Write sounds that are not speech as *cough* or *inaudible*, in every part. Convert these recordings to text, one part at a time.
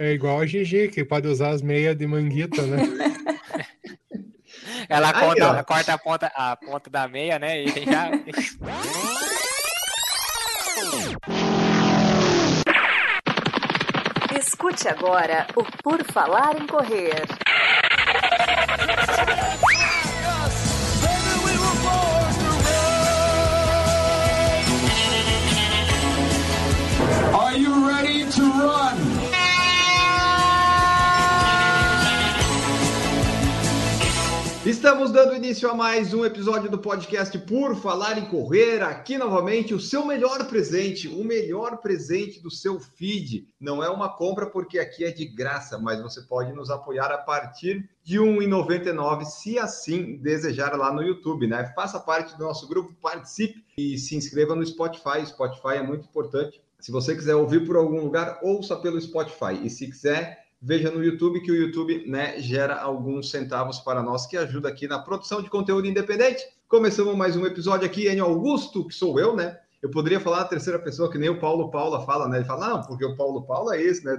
É igual a Gigi, que pode usar as meias de manguita, né? Ela, Aí, conta, ela corta a ponta, a ponta da meia, né? E já. Escute agora o Por Falar em Correr. Estamos dando início a mais um episódio do podcast Por Falar em Correr. Aqui novamente o seu melhor presente, o melhor presente do seu feed. Não é uma compra porque aqui é de graça, mas você pode nos apoiar a partir de R$ 1,99, se assim desejar lá no YouTube, né? Faça parte do nosso grupo, participe e se inscreva no Spotify. Spotify é muito importante. Se você quiser ouvir por algum lugar, ouça pelo Spotify. E se quiser veja no YouTube que o YouTube né, gera alguns centavos para nós que ajuda aqui na produção de conteúdo independente. Começamos mais um episódio aqui, Enio Augusto, que sou eu, né? Eu poderia falar a terceira pessoa, que nem o Paulo Paula fala, né? Ele fala, não, porque o Paulo Paula é esse, né?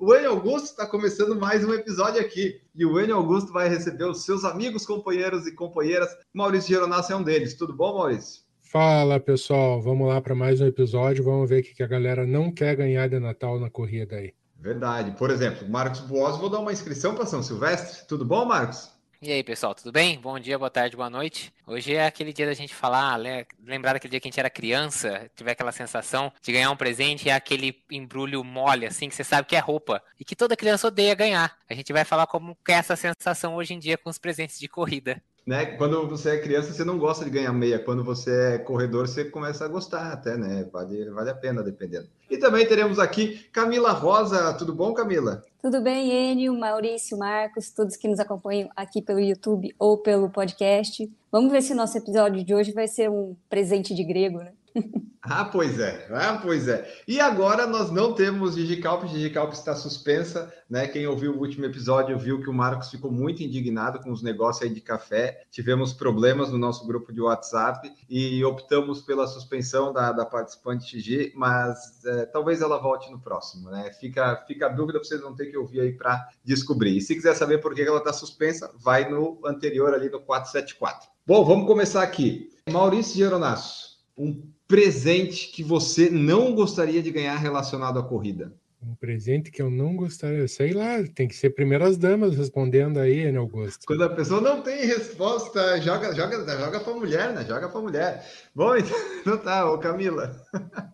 O Enio Augusto está começando mais um episódio aqui. E o Enio Augusto vai receber os seus amigos, companheiros e companheiras. Maurício Geronasso é um deles. Tudo bom, Maurício? Fala, pessoal. Vamos lá para mais um episódio. Vamos ver o que a galera não quer ganhar de Natal na corrida aí. Verdade. Por exemplo, Marcos Boas, vou dar uma inscrição para São Silvestre. Tudo bom, Marcos? E aí, pessoal, tudo bem? Bom dia, boa tarde, boa noite. Hoje é aquele dia da gente falar, lembrar daquele dia que a gente era criança, tiver aquela sensação de ganhar um presente e é aquele embrulho mole, assim, que você sabe que é roupa. E que toda criança odeia ganhar. A gente vai falar como é essa sensação hoje em dia com os presentes de corrida né? Quando você é criança, você não gosta de ganhar meia. Quando você é corredor, você começa a gostar até, né? Vale, vale a pena, dependendo. E também teremos aqui Camila Rosa. Tudo bom, Camila? Tudo bem, Enio, Maurício, Marcos, todos que nos acompanham aqui pelo YouTube ou pelo podcast. Vamos ver se o nosso episódio de hoje vai ser um presente de grego, né? Ah, pois é, ah, pois é. E agora nós não temos Digicalp, Digicalp está suspensa, né? Quem ouviu o último episódio viu que o Marcos ficou muito indignado com os negócios aí de café. Tivemos problemas no nosso grupo de WhatsApp e optamos pela suspensão da, da participante XG, mas é, talvez ela volte no próximo, né? Fica, fica a dúvida vocês não ter que ouvir aí para descobrir. E se quiser saber por que ela está suspensa, vai no anterior ali no 474. Bom, vamos começar aqui. Maurício Geronasso, um presente que você não gostaria de ganhar relacionado à corrida? Um presente que eu não gostaria, sei lá, tem que ser primeiras damas respondendo aí, né, Augusto? Quando a pessoa não tem resposta, joga, joga, joga para mulher, né? Joga para mulher. Bom, *laughs* então tá, ô Camila.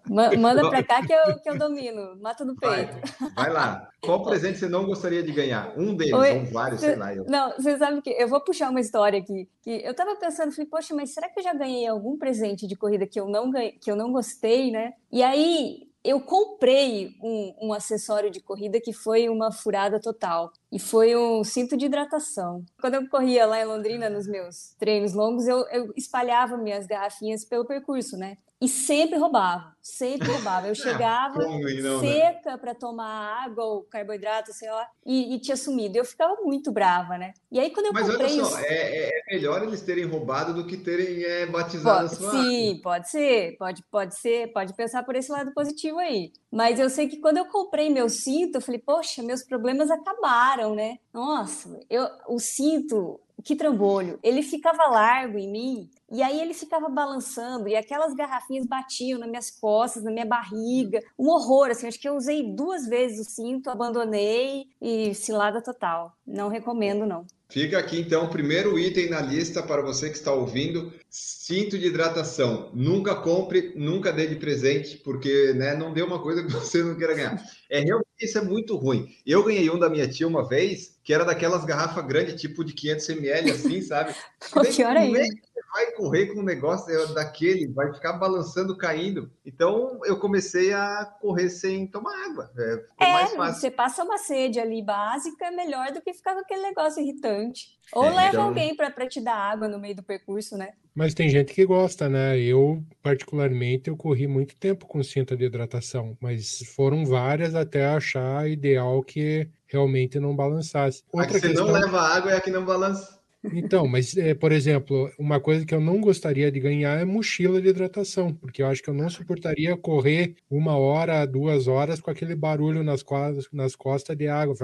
Manda para cá que eu, *laughs* que eu domino, mata do peito. Vai, vai, lá. Qual *laughs* presente você não gostaria de ganhar? Um deles, Oi, ou vários, cê, sei lá. Eu... Não, você sabe que eu vou puxar uma história aqui. Que eu tava pensando, falei, poxa, mas será que eu já ganhei algum presente de corrida que eu não ganhei, que eu não gostei, né? E aí eu comprei um, um, acessório de corrida que foi uma furada total. E foi um cinto de hidratação. Quando eu corria lá em Londrina, nos meus treinos longos, eu, eu espalhava minhas garrafinhas pelo percurso, né? E sempre roubava, sempre roubava. Eu *laughs* chegava não, né? seca para tomar água ou carboidrato, sei lá, e, e, tinha sumido. Eu ficava muito brava, né? E aí quando eu Mas comprei... olha só, é, é, melhor eles terem roubado do que terem é, batizado pode, a sua Sim, água. pode ser, pode, pode ser, pode pensar por esse lado positivo aí. Mas eu sei que quando eu comprei meu cinto, eu falei, poxa, meus problemas acabaram, né? Nossa, eu, o cinto, que trambolho, ele ficava largo em mim e aí ele ficava balançando, e aquelas garrafinhas batiam nas minhas costas, na minha barriga. Um horror, assim. Acho que eu usei duas vezes o cinto, abandonei e cilada total. Não recomendo, não. Fica aqui então o primeiro item na lista para você que está ouvindo: cinto de hidratação. Nunca compre, nunca dê de presente, porque né, não dê uma coisa que *laughs* você não queira ganhar. É realmente isso é muito ruim. Eu ganhei um da minha tia uma vez, que era daquelas garrafas grandes, tipo de 500 ml, assim, sabe? *laughs* Pô, pior ainda vai correr com um negócio daquele, vai ficar balançando, caindo. Então eu comecei a correr sem tomar água. É, é você passa uma sede ali básica, é melhor do que ficar com aquele negócio irritante. Ou é, leva então... alguém para te dar água no meio do percurso, né? Mas tem gente que gosta, né? Eu, particularmente, eu corri muito tempo com cinta de hidratação, mas foram várias até achar ideal que realmente não balançasse. Outra a que você questão... não leva água é a que não balança. Então, mas, é, por exemplo, uma coisa que eu não gostaria de ganhar é mochila de hidratação, porque eu acho que eu não suportaria correr uma hora, duas horas com aquele barulho nas costas, nas costas de água.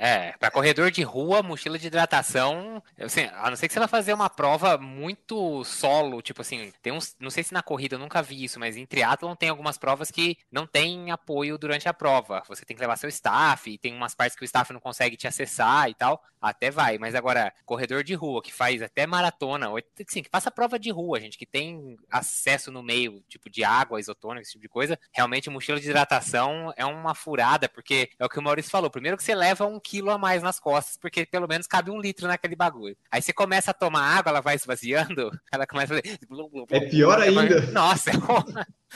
É, é para corredor de rua, mochila de hidratação, assim, a não ser que você vai fazer uma prova muito solo, tipo assim, tem uns, não sei se na corrida eu nunca vi isso, mas em triatlon tem algumas provas que não tem apoio durante a prova. Você tem que levar seu staff, tem umas partes que o staff não consegue te acessar e tal, até vai, mas agora, corredor de rua, que faz até maratona, assim, que passa prova de rua, gente, que tem acesso no meio, tipo de água, isotônica, esse tipo de coisa, realmente mochila de hidratação é uma furada, porque é o que o Maurício falou. Primeiro que você leva um quilo a mais nas costas, porque pelo menos cabe um litro naquele bagulho. Aí você começa a tomar água, ela vai esvaziando, *laughs* ela começa a fazer. É pior *laughs* ainda. Nossa,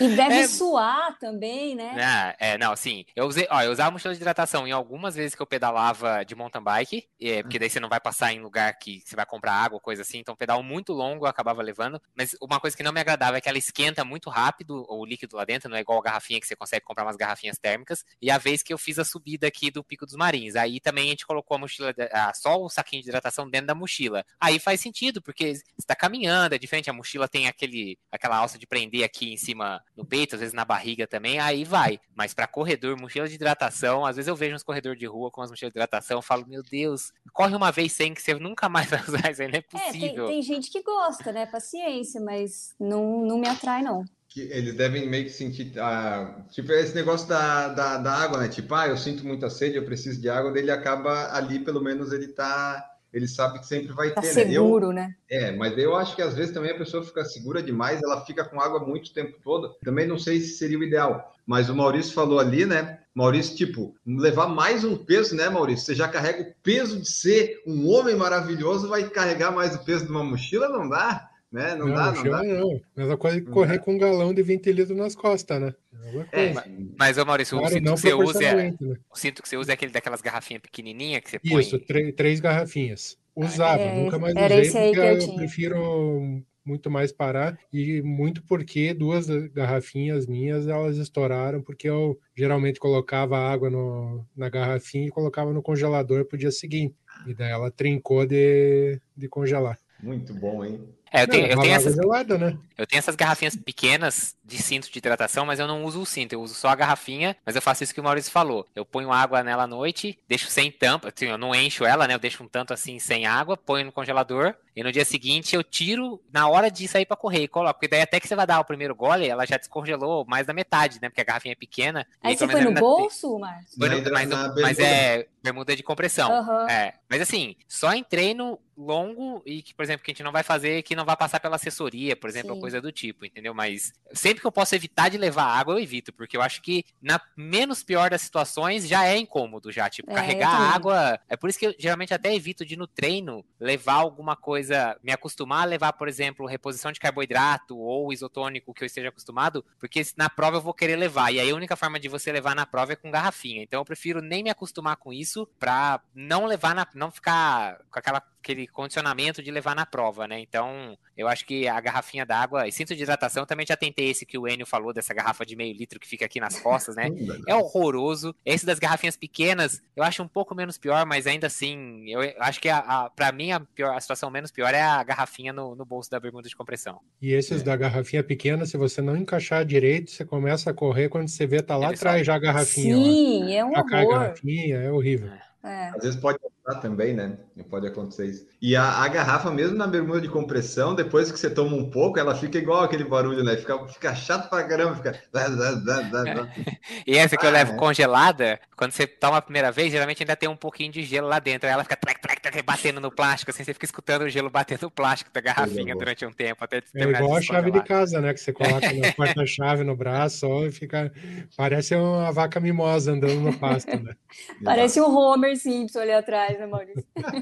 E deve é... suar também, né? É, é, não, sim. Eu usei, ó, eu usava mochila de hidratação em algumas vezes que eu pedalava de mountain bike, é, porque daí você não vai passar em lugar que você vai comprar água, coisa assim, então pedal muito longo eu acabava levando. Mas uma coisa que não me agradava é que ela esquenta muito rápido o líquido lá dentro, não é igual a garrafinha que você consegue comprar umas garrafinhas térmicas. E a vez que eu fiz a subida aqui do Pico dos Marins, aí também a gente colocou a mochila, a, só o saquinho de hidratação dentro da mochila. Aí faz sentido, porque você está caminhando, é diferente, a mochila tem aquele, aquela alça de prender aqui em cima no peito, às vezes na barriga também, aí vai. Mas para corredor, mochila de hidratação, às vezes eu vejo uns corredores de rua com as mochilas de hidratação, eu falo, meu Deus, corre uma vez sem que você nunca mais vai usar isso aí, não é possível. É, tem, tem gente que gosta, né? Paciência, mas não, não me atrai, não que eles devem meio que sentir ah, tipo esse negócio da, da, da, água, né? Tipo, ah, eu sinto muita sede, eu preciso de água, ele acaba ali, pelo menos ele tá ele sabe que sempre vai tá ter, seguro, né? Eu, né? É, mas eu acho que às vezes também a pessoa fica segura demais, ela fica com água muito tempo todo. Também não sei se seria o ideal. Mas o Maurício falou ali, né? Maurício, tipo, levar mais um peso, né, Maurício? Você já carrega o peso de ser um homem maravilhoso, vai carregar mais o peso de uma mochila? Não dá, né? Não, não dá, não dá. Não, mesma coisa que correr com um galão de 20 litros nas costas, né? É, mas, ô Maurício, claro, o cinto que você usa é, né? o cinto que você usa é aquele daquelas garrafinhas pequenininhas que você põe. Isso, três garrafinhas. Usava, é, nunca mais usei porque eu, eu prefiro muito mais parar e muito porque duas garrafinhas minhas elas estouraram porque eu geralmente colocava água no, na garrafinha e colocava no congelador para o dia seguinte e daí ela trincou de, de congelar. Muito bom, hein? É, eu tenho, eu tenho essas, gelada, né? eu tenho essas garrafinhas pequenas de cinto de hidratação, mas eu não uso o cinto, eu uso só a garrafinha, mas eu faço isso que o Maurício falou. Eu ponho água nela à noite, deixo sem tampa, assim, eu não encho ela, né? Eu deixo um tanto assim sem água, ponho no congelador, e no dia seguinte eu tiro na hora de sair para correr e coloco, porque daí até que você vai dar o primeiro gole, ela já descongelou mais da metade, né? Porque a garrafinha é pequena. Aí você põe no bolso, Márcio? Mas, mas, mas é bermuda de compressão. Uhum. É. Mas assim, só em treino longo e que, por exemplo, que a gente não vai fazer, que não vai passar pela assessoria, por exemplo, Sim. ou coisa do tipo, entendeu? Mas sempre que eu posso evitar de levar água, eu evito, porque eu acho que na menos pior das situações já é incômodo já, tipo, é, carregar água. É por isso que eu geralmente até evito de no treino levar alguma coisa, me acostumar a levar, por exemplo, reposição de carboidrato ou isotônico que eu esteja acostumado, porque na prova eu vou querer levar. E aí a única forma de você levar na prova é com garrafinha. Então eu prefiro nem me acostumar com isso para não levar na, não ficar com aquela aquele condicionamento de levar na prova, né? Então, eu acho que a garrafinha d'água e cinto de hidratação também já tentei esse que o Enio falou dessa garrafa de meio litro que fica aqui nas costas, né? *laughs* É horroroso. Esse das garrafinhas pequenas, eu acho um pouco menos pior, mas ainda assim, eu acho que a, a para mim a, pior, a situação menos pior é a garrafinha no, no bolso da bermuda de compressão. E esses é. da garrafinha pequena, se você não encaixar direito, você começa a correr quando você vê tá lá Ele atrás já a garrafinha. Sim, ó. é um horror. A garrafinha é horrível. É. É. Às vezes pode também, né? Pode acontecer isso. E a, a, garrafa, mesmo na bermuda de compressão, depois que você toma um pouco, ela fica igual aquele barulho, né? Fica, fica chato pra caramba. Fica... *laughs* e essa que ah, eu levo é. congelada, quando você toma a primeira vez, geralmente ainda tem um pouquinho de gelo lá dentro. Aí ela fica trec, trec, trec, batendo no plástico, assim, você fica escutando o gelo batendo no plástico da garrafinha durante um tempo. Até é igual a chave de casa, né? Que você coloca na *laughs* porta-chave no braço ó, e fica. Parece uma vaca mimosa andando no pasto, né? Parece um Homer Simpson ali atrás, né, Maurício? *laughs*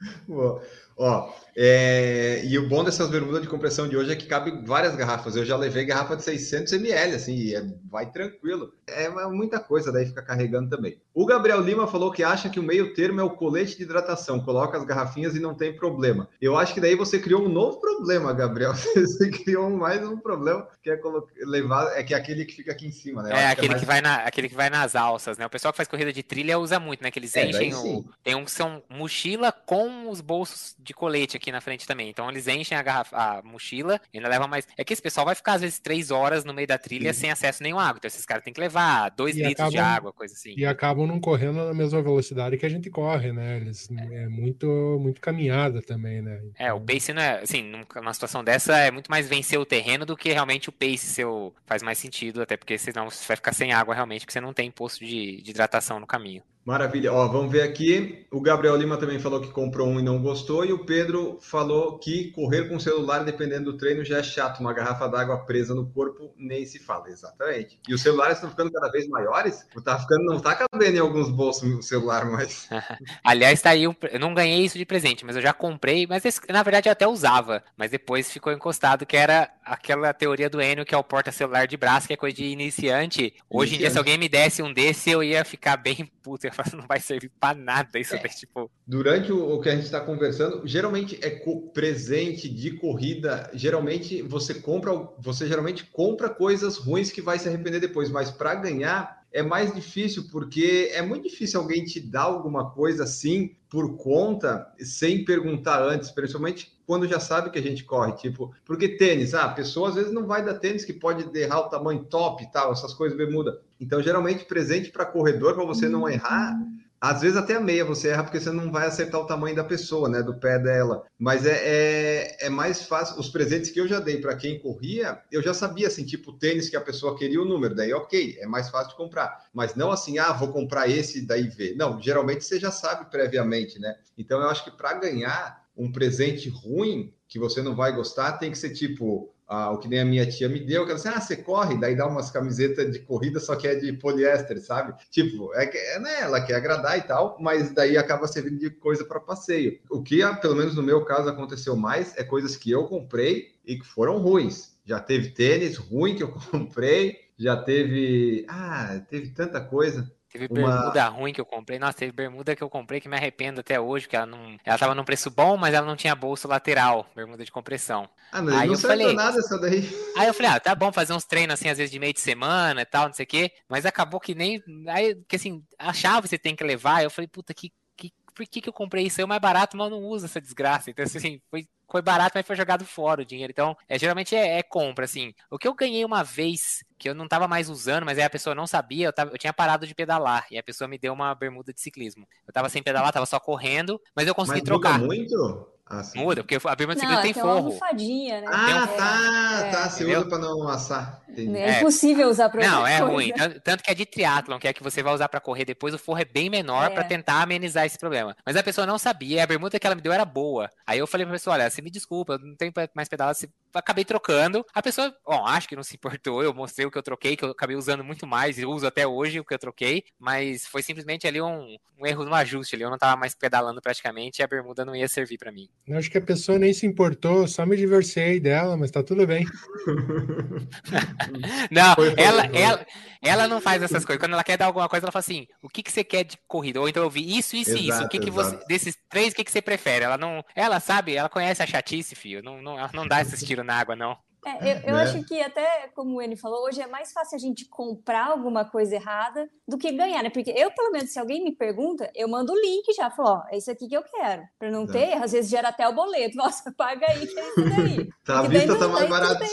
*laughs* Ó, é, e o bom dessas bermudas de compressão de hoje é que cabe várias garrafas. Eu já levei garrafa de 600 ml, assim, é, vai tranquilo. É muita coisa, daí fica carregando também. O Gabriel Lima falou que acha que o meio termo é o colete de hidratação. Coloca as garrafinhas e não tem problema. Eu acho que daí você criou um novo problema, Gabriel. *laughs* Você criou mais um problema que é levar, é que é aquele que fica aqui em cima, né? É, aquele, que, é mais... que vai na, aquele que vai nas alças, né? O pessoal que faz corrida de trilha usa muito, né? Que eles é, enchem o. Tem um que são mochila com os bolsos de colete aqui na frente também. Então eles enchem a, garrafa, a mochila e ainda levam mais. É que esse pessoal vai ficar às vezes três horas no meio da trilha Sim. sem acesso a nenhum água. Então esses caras têm que levar dois e litros acabam, de água, coisa assim. E acabam não correndo na mesma velocidade que a gente corre, né? Eles, é. é muito, muito caminhada também, né? Então... É, o então pace não é. Assim, numa situação dessa é muito mais vencer o terreno do que realmente o pace seu faz mais sentido, até porque senão você vai ficar sem água realmente, porque você não tem posto de, de hidratação no caminho. Maravilha. Ó, vamos ver aqui. O Gabriel Lima também falou que comprou um e não gostou. E o Pedro falou que correr com o celular, dependendo do treino, já é chato. Uma garrafa d'água presa no corpo, nem se fala. Exatamente. E os celulares estão ficando cada vez maiores? Tá ficando, não tá cabendo em alguns bolsos o celular mais. *laughs* Aliás, tá aí. Eu não ganhei isso de presente, mas eu já comprei. Mas na verdade eu até usava. Mas depois ficou encostado, que era aquela teoria do Enio, que é o porta-celular de braço, que é coisa de iniciante. Hoje iniciante. em dia, se alguém me desse um desse, eu ia ficar bem puto não vai servir para nada isso é. daí, tipo. Durante o, o, que a gente está conversando, geralmente é presente de corrida. Geralmente você compra, você geralmente compra coisas ruins que vai se arrepender depois, mas para ganhar é mais difícil porque é muito difícil alguém te dar alguma coisa assim por conta sem perguntar antes, principalmente quando já sabe que a gente corre, tipo, porque tênis, ah, a pessoa às vezes não vai dar tênis que pode errar o tamanho top e tal, essas coisas bermuda. Então, geralmente presente para corredor para você não errar, às vezes até a meia você erra porque você não vai acertar o tamanho da pessoa, né? Do pé dela. Mas é, é, é mais fácil. Os presentes que eu já dei para quem corria, eu já sabia, assim, tipo, tênis que a pessoa queria o número. Daí, ok, é mais fácil de comprar. Mas não assim, ah, vou comprar esse daí ver. Não, geralmente você já sabe previamente, né? Então eu acho que para ganhar um presente ruim que você não vai gostar, tem que ser tipo ah, o que nem a minha tia me deu, que ela disse, ah, você corre, daí dá umas camisetas de corrida, só que é de poliéster, sabe? Tipo, é que é, né, ela quer agradar e tal, mas daí acaba servindo de coisa para passeio. O que, pelo menos no meu caso, aconteceu mais é coisas que eu comprei e que foram ruins. Já teve tênis ruim que eu *laughs* comprei, já teve. Ah, teve tanta coisa. Teve bermuda uma... ruim que eu comprei. Nossa, teve bermuda que eu comprei que me arrependo até hoje, que ela não. Ela tava num preço bom, mas ela não tinha bolso lateral, bermuda de compressão. Ah, não, aí não eu falei nada essa daí. Aí eu falei, ah, tá bom fazer uns treinos assim, às vezes de meio de semana e tal, não sei o quê. Mas acabou que nem. Aí, que assim, a chave você tem que levar. Eu falei, puta, que, que, por que, que eu comprei isso? É mais barato, mas eu não uso essa desgraça. Então, assim, foi foi barato, mas foi jogado fora o dinheiro. Então, é, geralmente é, é, compra, assim. O que eu ganhei uma vez, que eu não tava mais usando, mas aí a pessoa não sabia, eu, tava, eu tinha parado de pedalar. E a pessoa me deu uma bermuda de ciclismo. Eu tava sem pedalar, tava só correndo, mas eu consegui mas trocar. muito? Ah, Muda, porque a bermuda de ciclismo tem forro. Uma né? Ah, tá, é, tá. Você usa para não amassar. Entendi. É impossível usar para Não, é coisa. ruim. Tanto que é de triatlon, que é que você vai usar para correr depois, o forro é bem menor é. para tentar amenizar esse problema. Mas a pessoa não sabia, a bermuda que ela me deu era boa. Aí eu falei pra pessoa, olha, você me desculpa, eu não tenho mais pedalar, você... acabei trocando. A pessoa, bom, acho que não se importou, eu mostrei o que eu troquei, que eu acabei usando muito mais, e uso até hoje o que eu troquei, mas foi simplesmente ali um, um erro no ajuste ali, eu não tava mais pedalando praticamente e a bermuda não ia servir para mim. Eu acho que a pessoa nem se importou, só me divorciei dela, mas tá tudo bem. *laughs* não, foi, foi, ela, foi. ela, ela não faz essas coisas. Quando ela quer dar alguma coisa, ela fala assim: o que, que você quer de corrida? Ou então eu vi isso, isso e isso. O que, que você. Desses três, o que, que você prefere? Ela não. Ela sabe, ela conhece a chatice, filho. Não, não, ela não dá esses tiros na água, não. É, eu, eu né? acho que até, como ele falou, hoje é mais fácil a gente comprar alguma coisa errada do que ganhar, né? Porque eu, pelo menos, se alguém me pergunta, eu mando o link já, falo, ó, é isso aqui que eu quero. Pra não ter, às vezes gera até o boleto. *laughs* Nossa, paga aí, que é isso daí. *laughs* tá, a vista tá mais barato. né?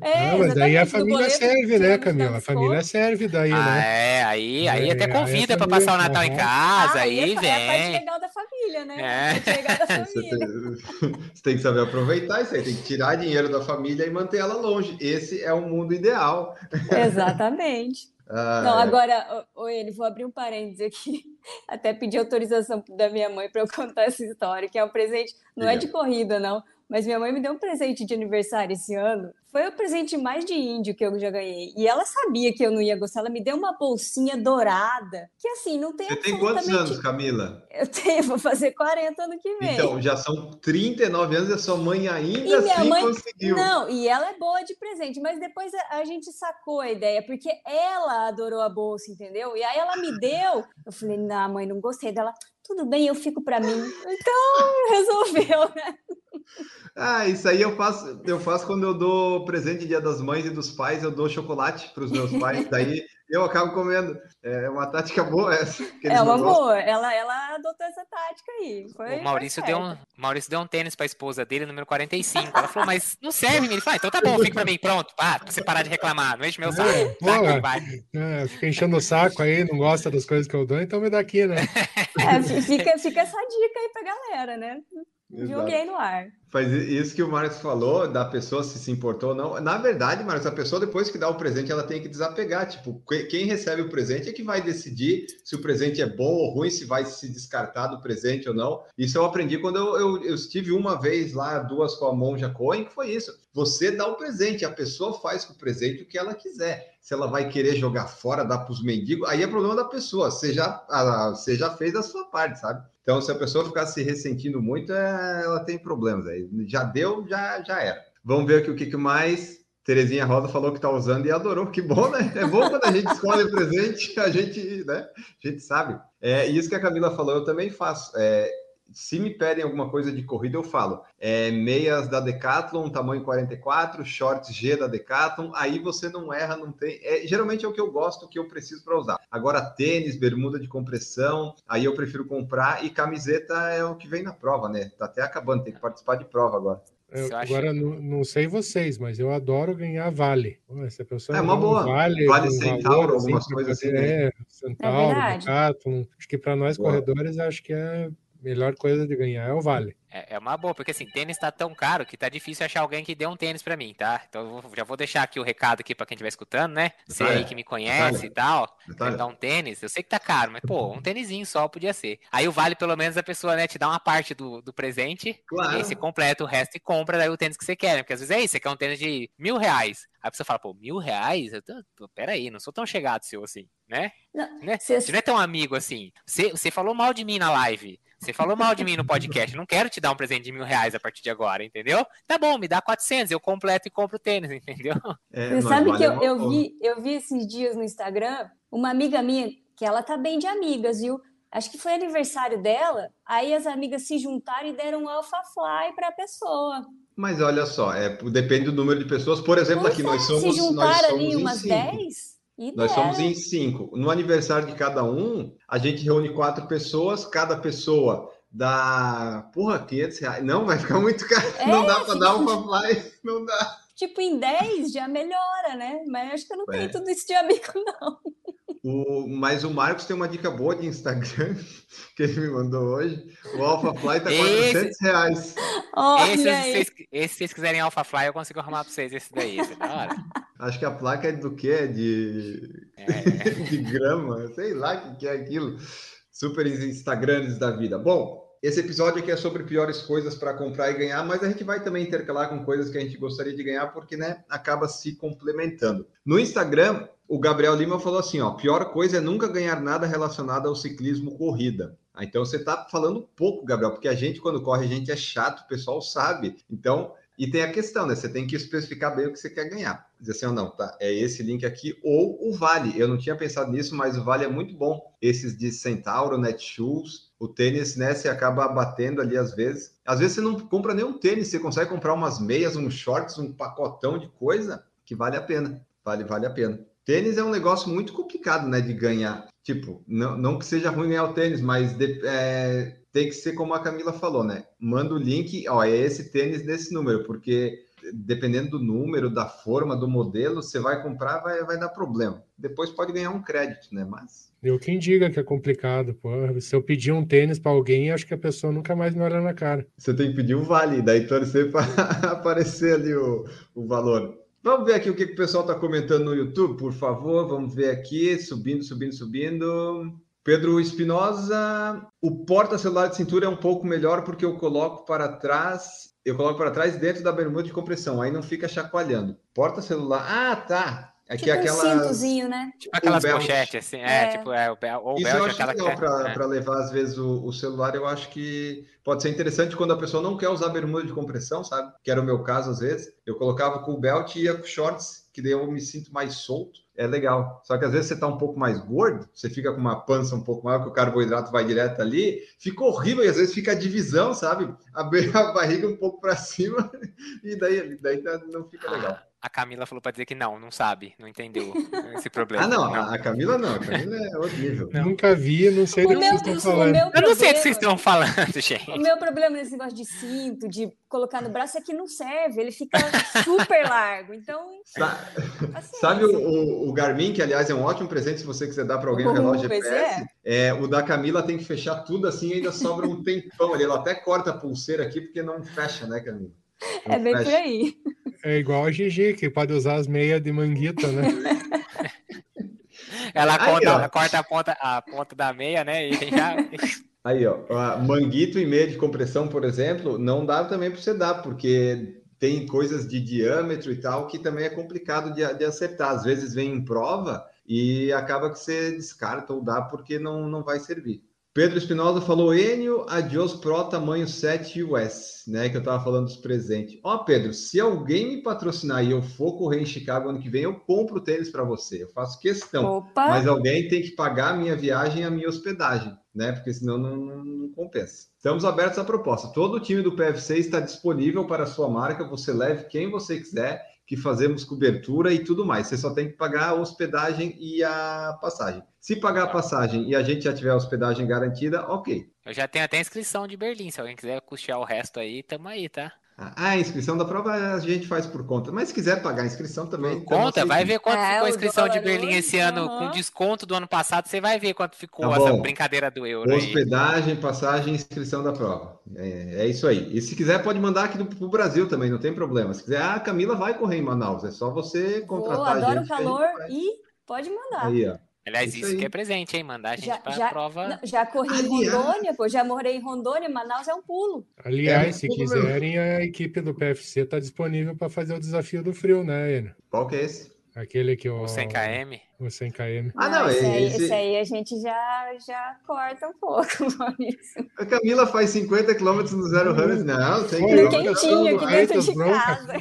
É, não, mas daí a família serve, né, Camila? A família serve daí, ah, né? É, aí, aí é, até convida para passar o Natal em casa, ah, aí, aí vem. É a parte legal da *laughs* família, né? É. Legal da família. Você tem, você tem que saber aproveitar isso aí, tem que tirar dinheiro da família e manter ela longe. Esse é o mundo ideal. Exatamente. *laughs* Ah, não, é. agora, oi, ele vou abrir um parênteses aqui. *laughs* Até pedir autorização da minha mãe para eu contar essa história, que é um presente, não é de corrida, não, mas minha mãe me deu um presente de aniversário esse ano. Foi o presente mais de índio que eu já ganhei. E ela sabia que eu não ia gostar. Ela me deu uma bolsinha dourada. Que assim, não tem Você tem quantos anos, Camila? Eu tenho, vou fazer 40 ano que vem. Então, já são 39 anos e a sua mãe ainda e assim mãe... conseguiu. Não, e ela é boa de presente, mas depois a gente sacou a ideia, porque ela adorou a bolsa, entendeu? E aí ela me *laughs* deu. Eu falei, não, mãe, não gostei dela. Tudo bem, eu fico para mim. Então, *laughs* resolveu, né? Ah, isso aí eu faço, eu faço quando eu dou presente Dia das Mães e dos Pais, eu dou chocolate para os meus pais, daí eu acabo comendo. É uma tática boa essa. É uma boa. Ela, ela adotou essa tática aí. Foi, o Maurício deu, um, Maurício deu um tênis para a esposa dele, número 45. Ela falou, mas não serve. Ele falou, ah, então tá bom, fica para mim, pronto. Pá, pra você parar de reclamar, não enche meu saco. É, é, fica enchendo o saco aí, não gosta das coisas que eu dou, então me dá aqui, né? É, fica, fica essa dica aí pra galera, né? Joguei no ar. Faz isso que o Marcos falou, da pessoa se se importou ou não. Na verdade, Marcos, a pessoa depois que dá o presente, ela tem que desapegar. Tipo, quem recebe o presente é que vai decidir se o presente é bom ou ruim, se vai se descartar do presente ou não. Isso eu aprendi quando eu, eu, eu estive uma vez lá, duas com a Monja Cohen, que foi isso. Você dá o presente, a pessoa faz com o presente o que ela quiser. Se ela vai querer jogar fora, dar para os mendigos, aí é problema da pessoa. Você já, você já fez a sua parte, sabe? Então, se a pessoa ficar se ressentindo muito, é, ela tem problemas. Aí já deu, já, já era. Vamos ver aqui o que, que mais. Terezinha Rosa falou que está usando e adorou. Que bom, né? É bom quando a gente escolhe presente, a gente, né? A gente sabe. É isso que a Camila falou, eu também faço. É, se me pedem alguma coisa de corrida, eu falo. É, meias da Decathlon, tamanho 44, shorts G da Decathlon, aí você não erra, não tem. É, geralmente é o que eu gosto, o que eu preciso para usar. Agora, tênis, bermuda de compressão, aí eu prefiro comprar e camiseta é o que vem na prova, né? Tá até acabando, tem que participar de prova agora. Eu, agora, não, não, sei vocês, mas eu adoro ganhar vale. Essa pessoa é uma boa. Vale, vale Centauro, assim, algumas coisas assim. Né? É, Centauro, é Decathlon. Acho que para nós boa. corredores, acho que é melhor coisa de ganhar é o vale. É, é uma boa, porque assim, tênis tá tão caro que tá difícil achar alguém que dê um tênis para mim, tá? Então eu já vou deixar aqui o recado aqui para quem estiver escutando, né? Você aí que me conhece e tal, quer dar um tênis, eu sei que tá caro, mas pô, um tênisinho só podia ser. Aí o vale, pelo menos, a pessoa, né, te dá uma parte do, do presente, claro. e aí você completa o resto e compra daí o tênis que você quer, né? Porque às vezes é isso, você quer um tênis de mil reais. Aí a pessoa fala, pô, mil reais? Eu tô, peraí, não sou tão chegado seu assim, né? Não, né? Você não é tão amigo assim. Você, você falou mal de mim na live. Você falou mal de mim no podcast, não quero te dar um presente de mil reais a partir de agora, entendeu? Tá bom, me dá 400, eu completo e compro o tênis, *laughs* entendeu? É, Você sabe vale que eu, eu, vi, eu vi esses dias no Instagram uma amiga minha, que ela tá bem de amigas, viu? Acho que foi aniversário dela, aí as amigas se juntaram e deram um Alpha Fly para a pessoa. Mas olha só, é, depende do número de pessoas. Por exemplo, aqui nós somos. Se juntaram nós somos ali umas 10? E Nós somos em cinco. No aniversário de cada um, a gente reúne quatro pessoas, cada pessoa dá, porra, 500 reais. Não, vai ficar muito caro. É, não dá para dar uma fly, não dá. Tipo, em 10 já melhora, né? Mas acho que eu não é. tenho tudo isso de amigo, *laughs* não. O, mas o Marcos tem uma dica boa de Instagram *laughs* que ele me mandou hoje. O AlphaFly tá 400 esse, reais. esse, se vocês, esse, se vocês quiserem AlphaFly, eu consigo arrumar para vocês esse daí. Esse é da hora. Acho que a placa é do quê? De, é. *laughs* de grama, sei lá o que, que é aquilo. Super Instagrams da vida. Bom, esse episódio aqui é sobre piores coisas para comprar e ganhar, mas a gente vai também intercalar com coisas que a gente gostaria de ganhar, porque né, acaba se complementando. No Instagram, o Gabriel Lima falou assim: ó, pior coisa é nunca ganhar nada relacionado ao ciclismo corrida. Ah, então você está falando pouco, Gabriel, porque a gente, quando corre, a gente é chato, o pessoal sabe. Então, e tem a questão, né? Você tem que especificar bem o que você quer ganhar. Dizer assim, ou não, tá? É esse link aqui ou o Vale. Eu não tinha pensado nisso, mas o Vale é muito bom. Esses de Centauro, Netshoes, o tênis, né? Você acaba batendo ali às vezes. Às vezes você não compra nem um tênis, você consegue comprar umas meias, uns shorts, um pacotão de coisa que vale a pena. Vale, vale a pena. Tênis é um negócio muito complicado, né? De ganhar. Tipo, não, não que seja ruim ganhar o tênis, mas de, é, tem que ser como a Camila falou, né? Manda o link, ó, é esse tênis desse número, porque dependendo do número, da forma, do modelo, você vai comprar, vai, vai dar problema. Depois pode ganhar um crédito, né? Mas. Eu quem diga que é complicado, pô. Se eu pedir um tênis para alguém, acho que a pessoa nunca mais me olha na cara. Você tem que pedir um vale, daí torcer para *laughs* aparecer ali o, o valor. Vamos ver aqui o que, que o pessoal está comentando no YouTube, por favor. Vamos ver aqui, subindo, subindo, subindo. Pedro Espinosa, o porta-celular de cintura é um pouco melhor porque eu coloco para trás, eu coloco para trás dentro da bermuda de compressão, aí não fica chacoalhando. Porta-celular, ah, tá. Aqui tipo aquela... um cintozinho, né? Tipo aquelas pochetes, assim, é, é, tipo, é, o, o Isso eu acho legal para é. levar, às vezes, o, o, celular, eu acho que pode ser interessante quando a pessoa não quer usar bermuda de compressão, sabe? Que era o meu caso, às vezes. Eu colocava com o belt e ia com shorts, que daí eu me sinto mais solto é legal. Só que às vezes você está um pouco mais gordo, você fica com uma pança um pouco maior, que o carboidrato vai direto ali, fica horrível e às vezes fica a divisão, sabe? A, a barriga um pouco para cima *laughs* e daí, daí tá, não fica legal. A Camila falou para dizer que não, não sabe, não entendeu esse *laughs* problema. ah, não, não. a Camila não, a Camila é horrível. Não. Nunca vi, não sei o do que vocês estão falando. Eu não sei do que vocês estão falando, *laughs* gente. O meu problema nesse negócio de cinto, de colocar no braço, é que não serve, ele fica super largo. Então. Sabe o, o, Garmin, que aliás é um ótimo presente se você quiser dar para alguém um relógio GPS? É. é. o da Camila tem que fechar tudo assim e ainda sobra um tempão ali. Ela até corta a pulseira aqui porque não fecha, né, Camila? *laughs* é bem por aí. É igual a Gigi, que pode usar as meias de manguita, né? *laughs* ela, conta, ela corta a ponta, a ponta da meia, né? E já... *laughs* Aí, ó, manguito e meia de compressão, por exemplo, não dá também para você dar, porque tem coisas de diâmetro e tal que também é complicado de, de acertar. Às vezes vem em prova e acaba que você descarta ou dá porque não, não vai servir. Pedro Espinosa falou Enio Adios Pro tamanho 7 US, né? Que eu tava falando dos presentes. Ó, Pedro, se alguém me patrocinar e eu for correr em Chicago ano que vem, eu compro tênis para você. Eu faço questão. Opa. Mas alguém tem que pagar a minha viagem e a minha hospedagem, né? Porque senão não, não, não compensa. Estamos abertos à proposta. Todo o time do PFC está disponível para a sua marca. Você leve quem você quiser que fazemos cobertura e tudo mais. Você só tem que pagar a hospedagem e a passagem. Se pagar a passagem e a gente já tiver a hospedagem garantida, ok. Eu já tenho até inscrição de Berlim. Se alguém quiser custear o resto aí, tamo aí, tá? A inscrição da prova a gente faz por conta. Mas se quiser pagar a inscrição também. Por conta, vai ver quanto é, ficou a inscrição de Berlim esse ano, uhum. com desconto do ano passado, você vai ver quanto ficou tá essa brincadeira do euro. Hospedagem, aí. passagem inscrição da prova. É, é, isso aí. E se quiser, pode mandar aqui do, pro Brasil também, não tem problema. Se quiser, ah, a Camila vai correr em Manaus. É só você contratar. Boa, adoro o calor e pode mandar. Aí, ó. Aliás, isso, isso que é presente, hein? Mandar a gente para a prova. Não, já corri Aliás. em Rondônia, pô, já morei em Rondônia, Manaus é um pulo. Aliás, é, se quiserem, a equipe do PFC está disponível para fazer o desafio do frio, né, Enio? Qual que é esse? Aquele que o. O 100km? O 100km. Ah, não, esse, aí, esse... esse aí a gente já, já corta um pouco, *laughs* Maurício. A Camila faz 50 km no Zero Runners, não, 100 km. Quentinho aqui dentro de casa.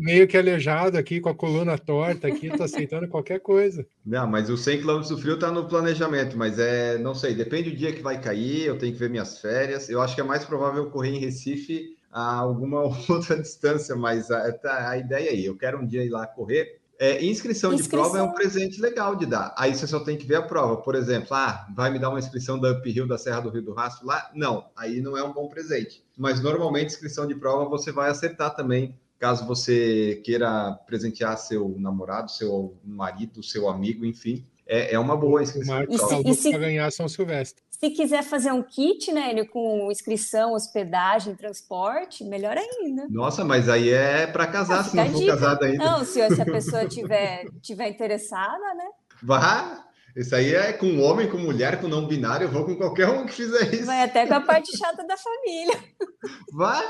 Meio que aleijado aqui, com a coluna torta aqui, tô aceitando qualquer coisa. Não, mas o 100 km do frio tá no planejamento, mas é, não sei, depende do dia que vai cair, eu tenho que ver minhas férias. Eu acho que é mais provável correr em Recife a alguma *laughs* outra distância, mas a, tá, a ideia é aí, eu quero um dia ir lá correr, é, inscrição, inscrição, de prova é um presente legal de dar. Aí você só tem que ver a prova. Por exemplo, ah, vai me dar uma inscrição da Uphill da Serra do Rio do Rastro lá? Não, aí não é um bom presente. Mas normalmente inscrição de prova você vai acertar também, caso você queira presentear seu namorado, seu marido, seu amigo, enfim. É, é uma boa inscrição. Para ganhar São Silvestre. Se quiser fazer um kit, né, ele com inscrição, hospedagem, transporte, melhor ainda. Nossa, mas aí é para casar, ah, se não for casado ainda. Não, se, se a *laughs* pessoa tiver, tiver interessada, né? Vá, isso aí é com homem, com mulher, com não binário, eu vou com qualquer um que fizer isso. Vai até com a parte chata da família. Vai,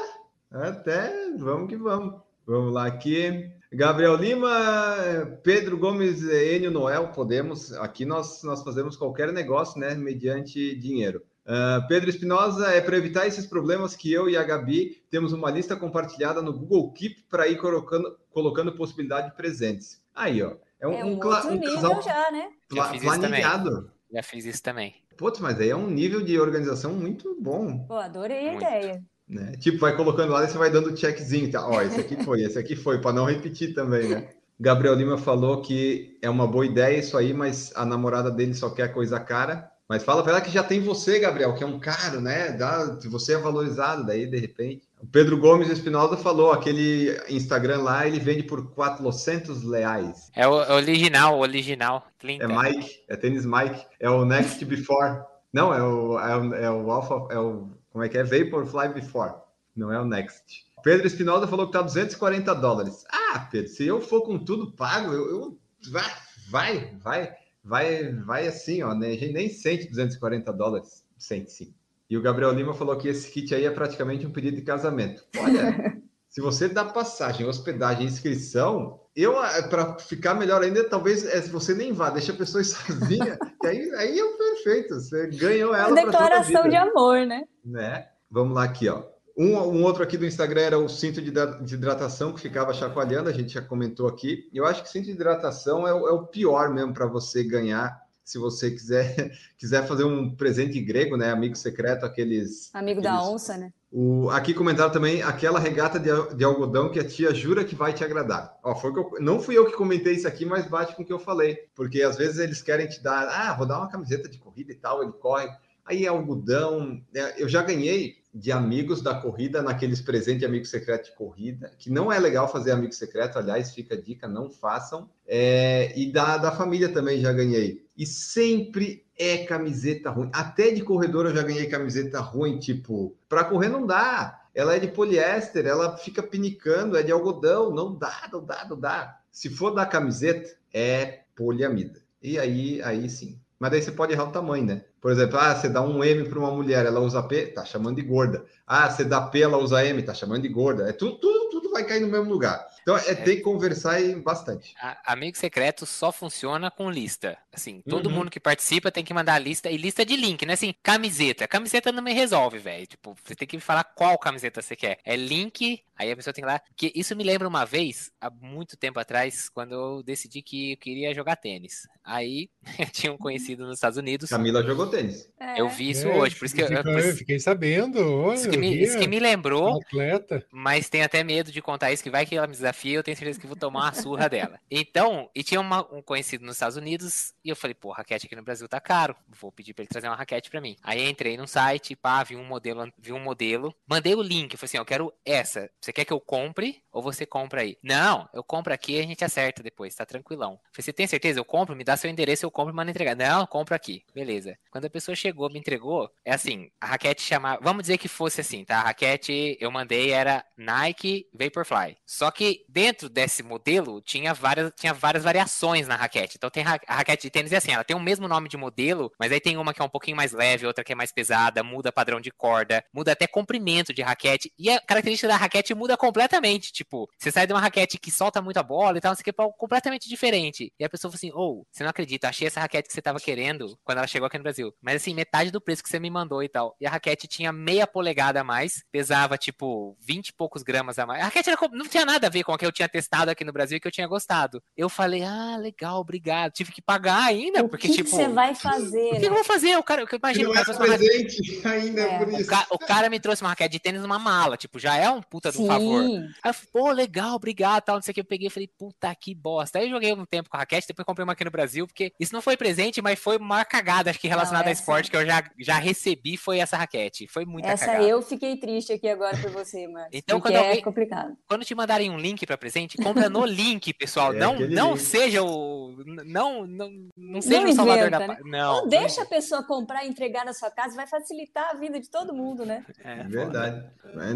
até, vamos que vamos. Vamos lá aqui. Gabriel Lima, Pedro Gomes, Enio Noel, podemos. Aqui nós, nós fazemos qualquer negócio, né? Mediante dinheiro. Uh, Pedro Espinosa, é para evitar esses problemas que eu e a Gabi temos uma lista compartilhada no Google Keep para ir colocando, colocando possibilidade de presentes. Aí, ó. É um, é um, um, um casal já, né? Já fiz planejado. Já fiz isso também. Putz, mas aí é um nível de organização muito bom. Pô, adorei a ideia. Né? Tipo, vai colocando lá e você vai dando checkzinho, tá? Ó, esse aqui foi, esse aqui foi, para não repetir também, né? Gabriel Lima falou que é uma boa ideia isso aí, mas a namorada dele só quer coisa cara. Mas fala para ela que já tem você, Gabriel, que é um caro, né? Dá, você é valorizado, daí de repente. O Pedro Gomes Espinosa falou, aquele Instagram lá, ele vende por 400 reais. É o original, original. 30. É Mike, é tênis Mike, é o Next Before. Não, é o, é o, é o Alpha, é o como é que é? Vaporfly Before, não é o Next. Pedro Espinosa falou que tá 240 dólares. Ah, Pedro, se eu for com tudo pago, eu, eu vai, vai, vai. vai, vai assim, ó, né? A gente nem sente 240 dólares, sente sim. E o Gabriel Lima falou que esse kit aí é praticamente um pedido de casamento. Olha, *laughs* se você dá passagem, hospedagem, inscrição, eu, eh, para ficar melhor ainda, talvez é, você nem vá, deixa a pessoa *laughs* sozinha, que aí, aí é perfeito, você ganhou ela. Declaração de amor, né? né? Vamos lá aqui, ó. Um, um, outro aqui do Instagram era o cinto de, de, hidratação que ficava chacoalhando, a gente já comentou aqui. Eu acho que cinto de hidratação é, é o pior mesmo para você ganhar se você quiser *laughs* quiser fazer um presente grego, né? Amigo secreto, aqueles. Amigo aqueles, da onça, né? O, aqui comentaram também aquela regata de, de, algodão que a tia jura que vai te agradar. Ó, foi eu, não fui eu que comentei isso aqui, mas bate com o que eu falei. Porque às vezes eles querem te dar, ah, vou dar uma camiseta de corrida e tal, ele corre. Aí é algodão. É, eu já ganhei de amigos da corrida naqueles presentes de amigo secreto de corrida, que não é legal fazer amigo secreto, aliás, fica a dica, não façam. É, e da, da família também já ganhei. E sempre é camiseta ruim. Até de corredor eu já ganhei camiseta ruim, tipo, para correr não dá. Ela é de poliéster, ela fica pinicando, é de algodão, não dá, não dá, não dá. Se for da camiseta, é poliamida. E aí, aí sim. Mas daí você pode errar o tamanho, né? Por exemplo, ah, você dá um M para uma mulher, ela usa P, tá chamando de gorda. Ah, você dá P, ela usa M, tá chamando de gorda. É tudo, tudo, tudo vai cair no mesmo lugar. Então é, é ter que conversar bastante. A, amigo secreto só funciona com lista. Assim, todo uhum. mundo que participa tem que mandar a lista e lista de link, né? Assim, camiseta. Camiseta não me resolve, velho. Tipo, você tem que falar qual camiseta você quer. É link, aí a pessoa tem que ir lá. Porque isso me lembra uma vez, há muito tempo atrás, quando eu decidi que eu queria jogar tênis. Aí *laughs* eu tinha um conhecido nos Estados Unidos. Camila jogou tênis. É. Eu vi isso é, hoje, por isso que eu, eu, eu fiquei sabendo. isso, que me, isso que me lembrou. Atleta. Mas tenho até medo de contar isso, que vai que ela me desafia, eu tenho certeza que vou tomar uma surra dela. Então, e tinha uma, um conhecido nos Estados Unidos, e eu falei, pô, raquete aqui no Brasil tá caro. Vou pedir pra ele trazer uma raquete pra mim. Aí entrei no site, pá, vi um modelo, vi um modelo, mandei o link, falei assim, eu quero essa. Você quer que eu compre ou você compra aí? Não, eu compro aqui e a gente acerta depois, tá tranquilão. falei, você tem certeza? Eu compro, me dá seu endereço, eu compro e mando entregar. Não, compro aqui. Beleza. Quando a pessoa chegou, me entregou, é assim, a raquete chamava, vamos dizer que fosse assim, tá? A raquete eu mandei era Nike Vaporfly. Só que dentro desse modelo tinha várias, tinha várias variações na raquete. Então tem a raquete tênis é assim, ela tem o mesmo nome de modelo, mas aí tem uma que é um pouquinho mais leve, outra que é mais pesada, muda padrão de corda, muda até comprimento de raquete e a característica da raquete muda completamente, tipo, você sai de uma raquete que solta muita bola e tal, não sei pra completamente diferente. E a pessoa fala assim, ou, oh, você não acredita, achei essa raquete que você tava querendo quando ela chegou aqui no Brasil. Mas assim, metade do preço que você me mandou e tal. E a raquete tinha meia polegada a mais, pesava tipo 20 e poucos gramas a mais. A raquete era, não tinha nada a ver com a que eu tinha testado aqui no Brasil e que eu tinha gostado. Eu falei, ah, legal, obrigado. Tive que pagar ainda, o porque que tipo. O que você vai fazer? O que né? eu vou fazer? O cara, eu imagino. Não é presente uma... *laughs* ainda é. por isso. O, ca... o, cara me trouxe uma raquete de tênis numa mala, tipo, já é um puta do favor. Aí eu falei, pô, legal, obrigado, tal, não sei o que. Eu peguei e falei, puta que bosta. Aí eu joguei um tempo com a raquete, depois comprei uma aqui no Brasil, porque isso não foi presente, mas foi uma cagada, acho que relacionada não, essa... a esporte que eu já, já recebi foi essa raquete. Foi muito Essa cagada. eu fiquei triste aqui agora por você, mano. Então, quando é alguém... complicado. Quando te mandarem um link para presente, compra no *laughs* link, pessoal. É não não link. seja o. Não, não, não seja não o salvador inventa, da. Né? Não. Ou deixa a pessoa comprar e entregar na sua casa, vai facilitar a vida de todo mundo, né? É, Verdade.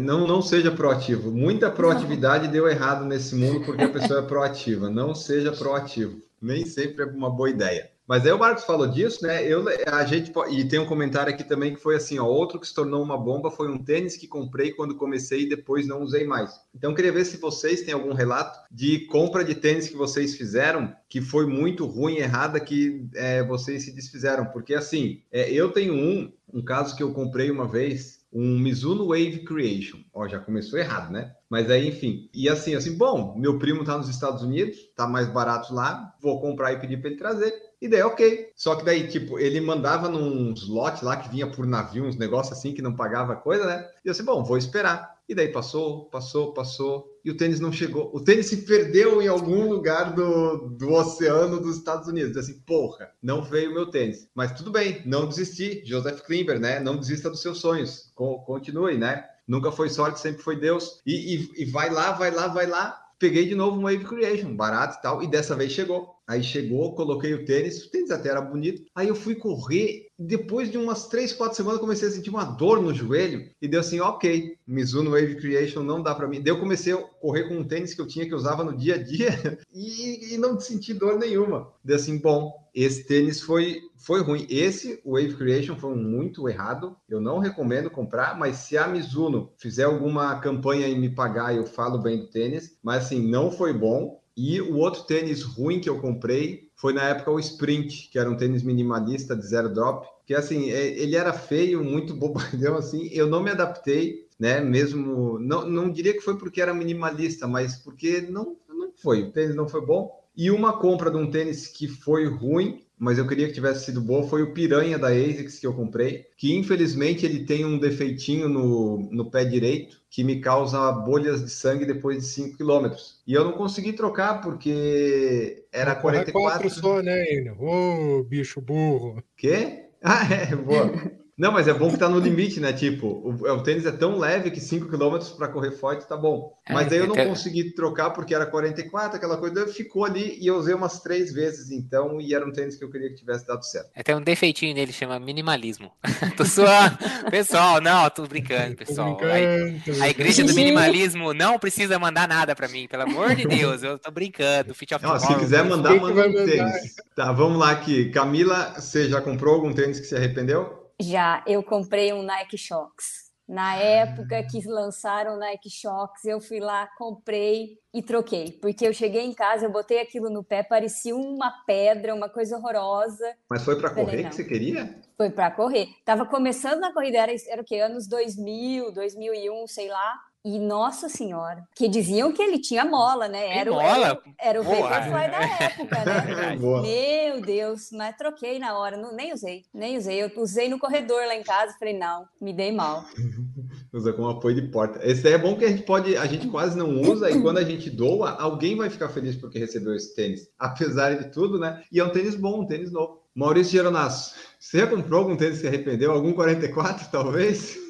Não, não seja proativo. Muita proatividade deu errado nesse mundo porque a pessoa é proativa. Não seja proativo. Nem sempre é uma boa ideia. Mas aí o Marcos falou disso, né? Eu, a gente e tem um comentário aqui também que foi assim, ó, outro que se tornou uma bomba foi um tênis que comprei quando comecei e depois não usei mais. Então queria ver se vocês têm algum relato de compra de tênis que vocês fizeram que foi muito ruim, errada, que é, vocês se desfizeram, porque assim, é, eu tenho um, um caso que eu comprei uma vez um Mizuno Wave Creation. Ó, já começou errado, né? Mas aí, enfim. E assim, assim, bom, meu primo tá nos Estados Unidos, tá mais barato lá, vou comprar e pedir para ele trazer. E daí, ok. Só que daí, tipo, ele mandava num slot lá que vinha por navio, uns negócios assim que não pagava coisa, né? E eu assim, bom, vou esperar. E daí passou, passou, passou, e o tênis não chegou. O tênis se perdeu em algum lugar do, do oceano dos Estados Unidos. Assim, porra, não veio o meu tênis. Mas tudo bem, não desisti. Joseph Klimber, né? Não desista dos seus sonhos. Continue, né? Nunca foi sorte, sempre foi Deus. E, e, e vai lá, vai lá, vai lá. Peguei de novo um Wave Creation, barato e tal, e dessa vez chegou. Aí chegou, coloquei o tênis, o tênis até era bonito. Aí eu fui correr depois de umas três, quatro semanas, comecei a sentir uma dor no joelho e deu assim, ok, Mizuno Wave Creation não dá para mim. Daí eu comecei a correr com um tênis que eu tinha, que usava no dia a dia *laughs* e, e não senti dor nenhuma. Deu assim, bom, esse tênis foi, foi ruim. Esse, Wave Creation, foi muito errado. Eu não recomendo comprar, mas se a Mizuno fizer alguma campanha e me pagar, eu falo bem do tênis. Mas assim, não foi bom. E o outro tênis ruim que eu comprei foi na época o Sprint, que era um tênis minimalista de zero drop, que assim, é, ele era feio, muito bobadão *laughs* assim, eu não me adaptei, né, mesmo, não, não diria que foi porque era minimalista, mas porque não, não foi, o tênis não foi bom, e uma compra de um tênis que foi ruim, mas eu queria que tivesse sido boa, foi o Piranha da ASICS que eu comprei, que infelizmente ele tem um defeitinho no, no pé direito, que me causa bolhas de sangue depois de 5 km. E eu não consegui trocar porque era 44. só, né, Ô, oh, bicho burro. Quê? Ah, é, boa. *laughs* Não, mas é bom que tá no limite, né? Tipo, o, o tênis é tão leve que 5 km para correr forte tá bom. É, mas aí eu não consegui trocar porque era 44, aquela coisa, ficou ali e eu usei umas três vezes então, e era um tênis que eu queria que tivesse dado certo. É, tem um defeitinho nele, chama minimalismo. *laughs* tô suando. pessoal, não, tô brincando, pessoal. Tô brincando, a, a, igreja do minimalismo não precisa mandar nada para mim, pelo amor de Deus, eu tô brincando. Fit of não, se quiser mandar, manda um tênis. Tá, vamos lá aqui. Camila, você já comprou algum tênis que se arrependeu? Já, eu comprei um Nike Shox. Na época que lançaram o Nike Shox, eu fui lá, comprei e troquei. Porque eu cheguei em casa, eu botei aquilo no pé, parecia uma pedra, uma coisa horrorosa. Mas foi para correr que você queria? Foi para correr. Tava começando na corrida, era, era o quê? Anos 2000, 2001, sei lá. E nossa senhora, que diziam que ele tinha mola, né? Era, o, era, era o Vaporfly da época, né? *laughs* Meu Deus, mas troquei na hora, não, nem usei, nem usei. Eu usei no corredor lá em casa, falei, não, me dei mal. *laughs* Usa como apoio de porta. Esse é bom que a gente pode, a gente quase não usa, e quando a gente doa, alguém vai ficar feliz porque recebeu esse tênis. Apesar de tudo, né? E é um tênis bom, um tênis novo. Maurício Geronasso, você já comprou algum tênis que se arrependeu? Algum 44, talvez?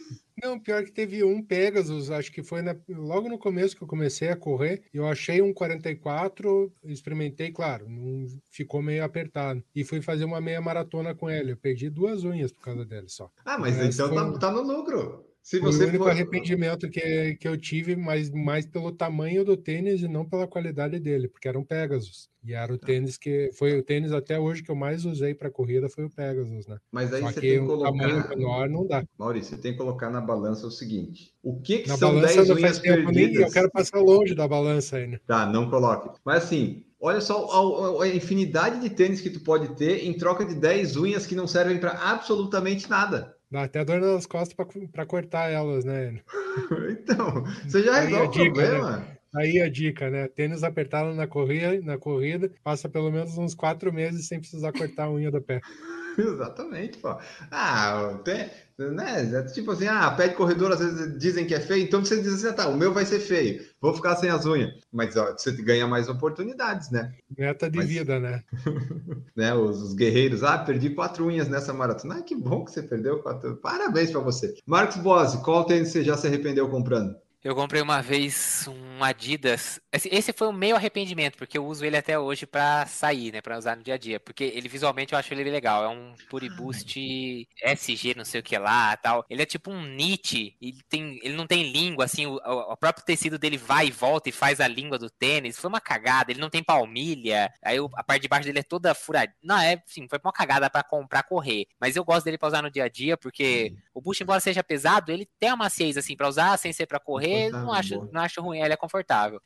Não, pior que teve um Pegasus, acho que foi na, logo no começo que eu comecei a correr. Eu achei um 44, experimentei, claro, não ficou meio apertado. E fui fazer uma meia maratona com ele. Eu perdi duas unhas por causa dele só. Ah, mas, mas então foi... tá, tá no lucro. Se você o único for... arrependimento que, que eu tive, mas mais pelo tamanho do tênis e não pela qualidade dele, porque era um Pegasus. E era o tá. tênis que foi o tênis até hoje que eu mais usei para corrida foi o Pegasus, né? Mas aí Só você que tem que colocar tamanho menor não dá. Maurício, você tem que colocar na balança o seguinte: o que, que são 10 unhas perdidas? Eu quero passar longe da balança ainda. Tá, não coloque. Mas assim, Olha só a, a, infinidade de tênis que tu pode ter em troca de 10 unhas que não servem para absolutamente nada. Dá até dor nas costas para cortar elas, né? *laughs* então, você já resolve o né? problema. Né? Aí a dica, né? Tênis apertado na corrida, na corrida, passa pelo menos uns quatro meses sem precisar cortar a unha do pé. *laughs* Exatamente, pô. Ah, tem, né? É tipo assim, ah, pé de corredor às vezes dizem que é feio, então você diz assim, ah, tá, o meu vai ser feio, vou ficar sem as unhas. Mas ó, você ganha mais oportunidades, né? Meta de Mas, vida, né? *laughs* né? Os, os, guerreiros, ah, perdi quatro unhas nessa maratona. Ah, que bom que você perdeu quatro. Parabéns para você. Marcos Bose, qual tênis você já se arrependeu comprando? Eu comprei uma vez um Adidas. Esse foi um meio arrependimento, porque eu uso ele até hoje para sair, né? Pra usar no dia a dia. Porque ele visualmente eu acho ele legal. É um Puri Boost SG, não sei o que lá tal. Ele é tipo um Nietzsche. Ele, tem, ele não tem língua, assim. O, o, próprio tecido dele vai e volta e faz a língua do tênis. Foi uma cagada. Ele não tem palmilha. Aí a parte de baixo dele é toda furada. Não, é, sim, foi uma cagada para comprar correr. Mas eu gosto dele pra usar no dia a dia, porque o Boost, embora seja pesado, ele tem uma maciez, assim, pra usar sem ser pra correr não acho, não acho ruim, ele é confortável.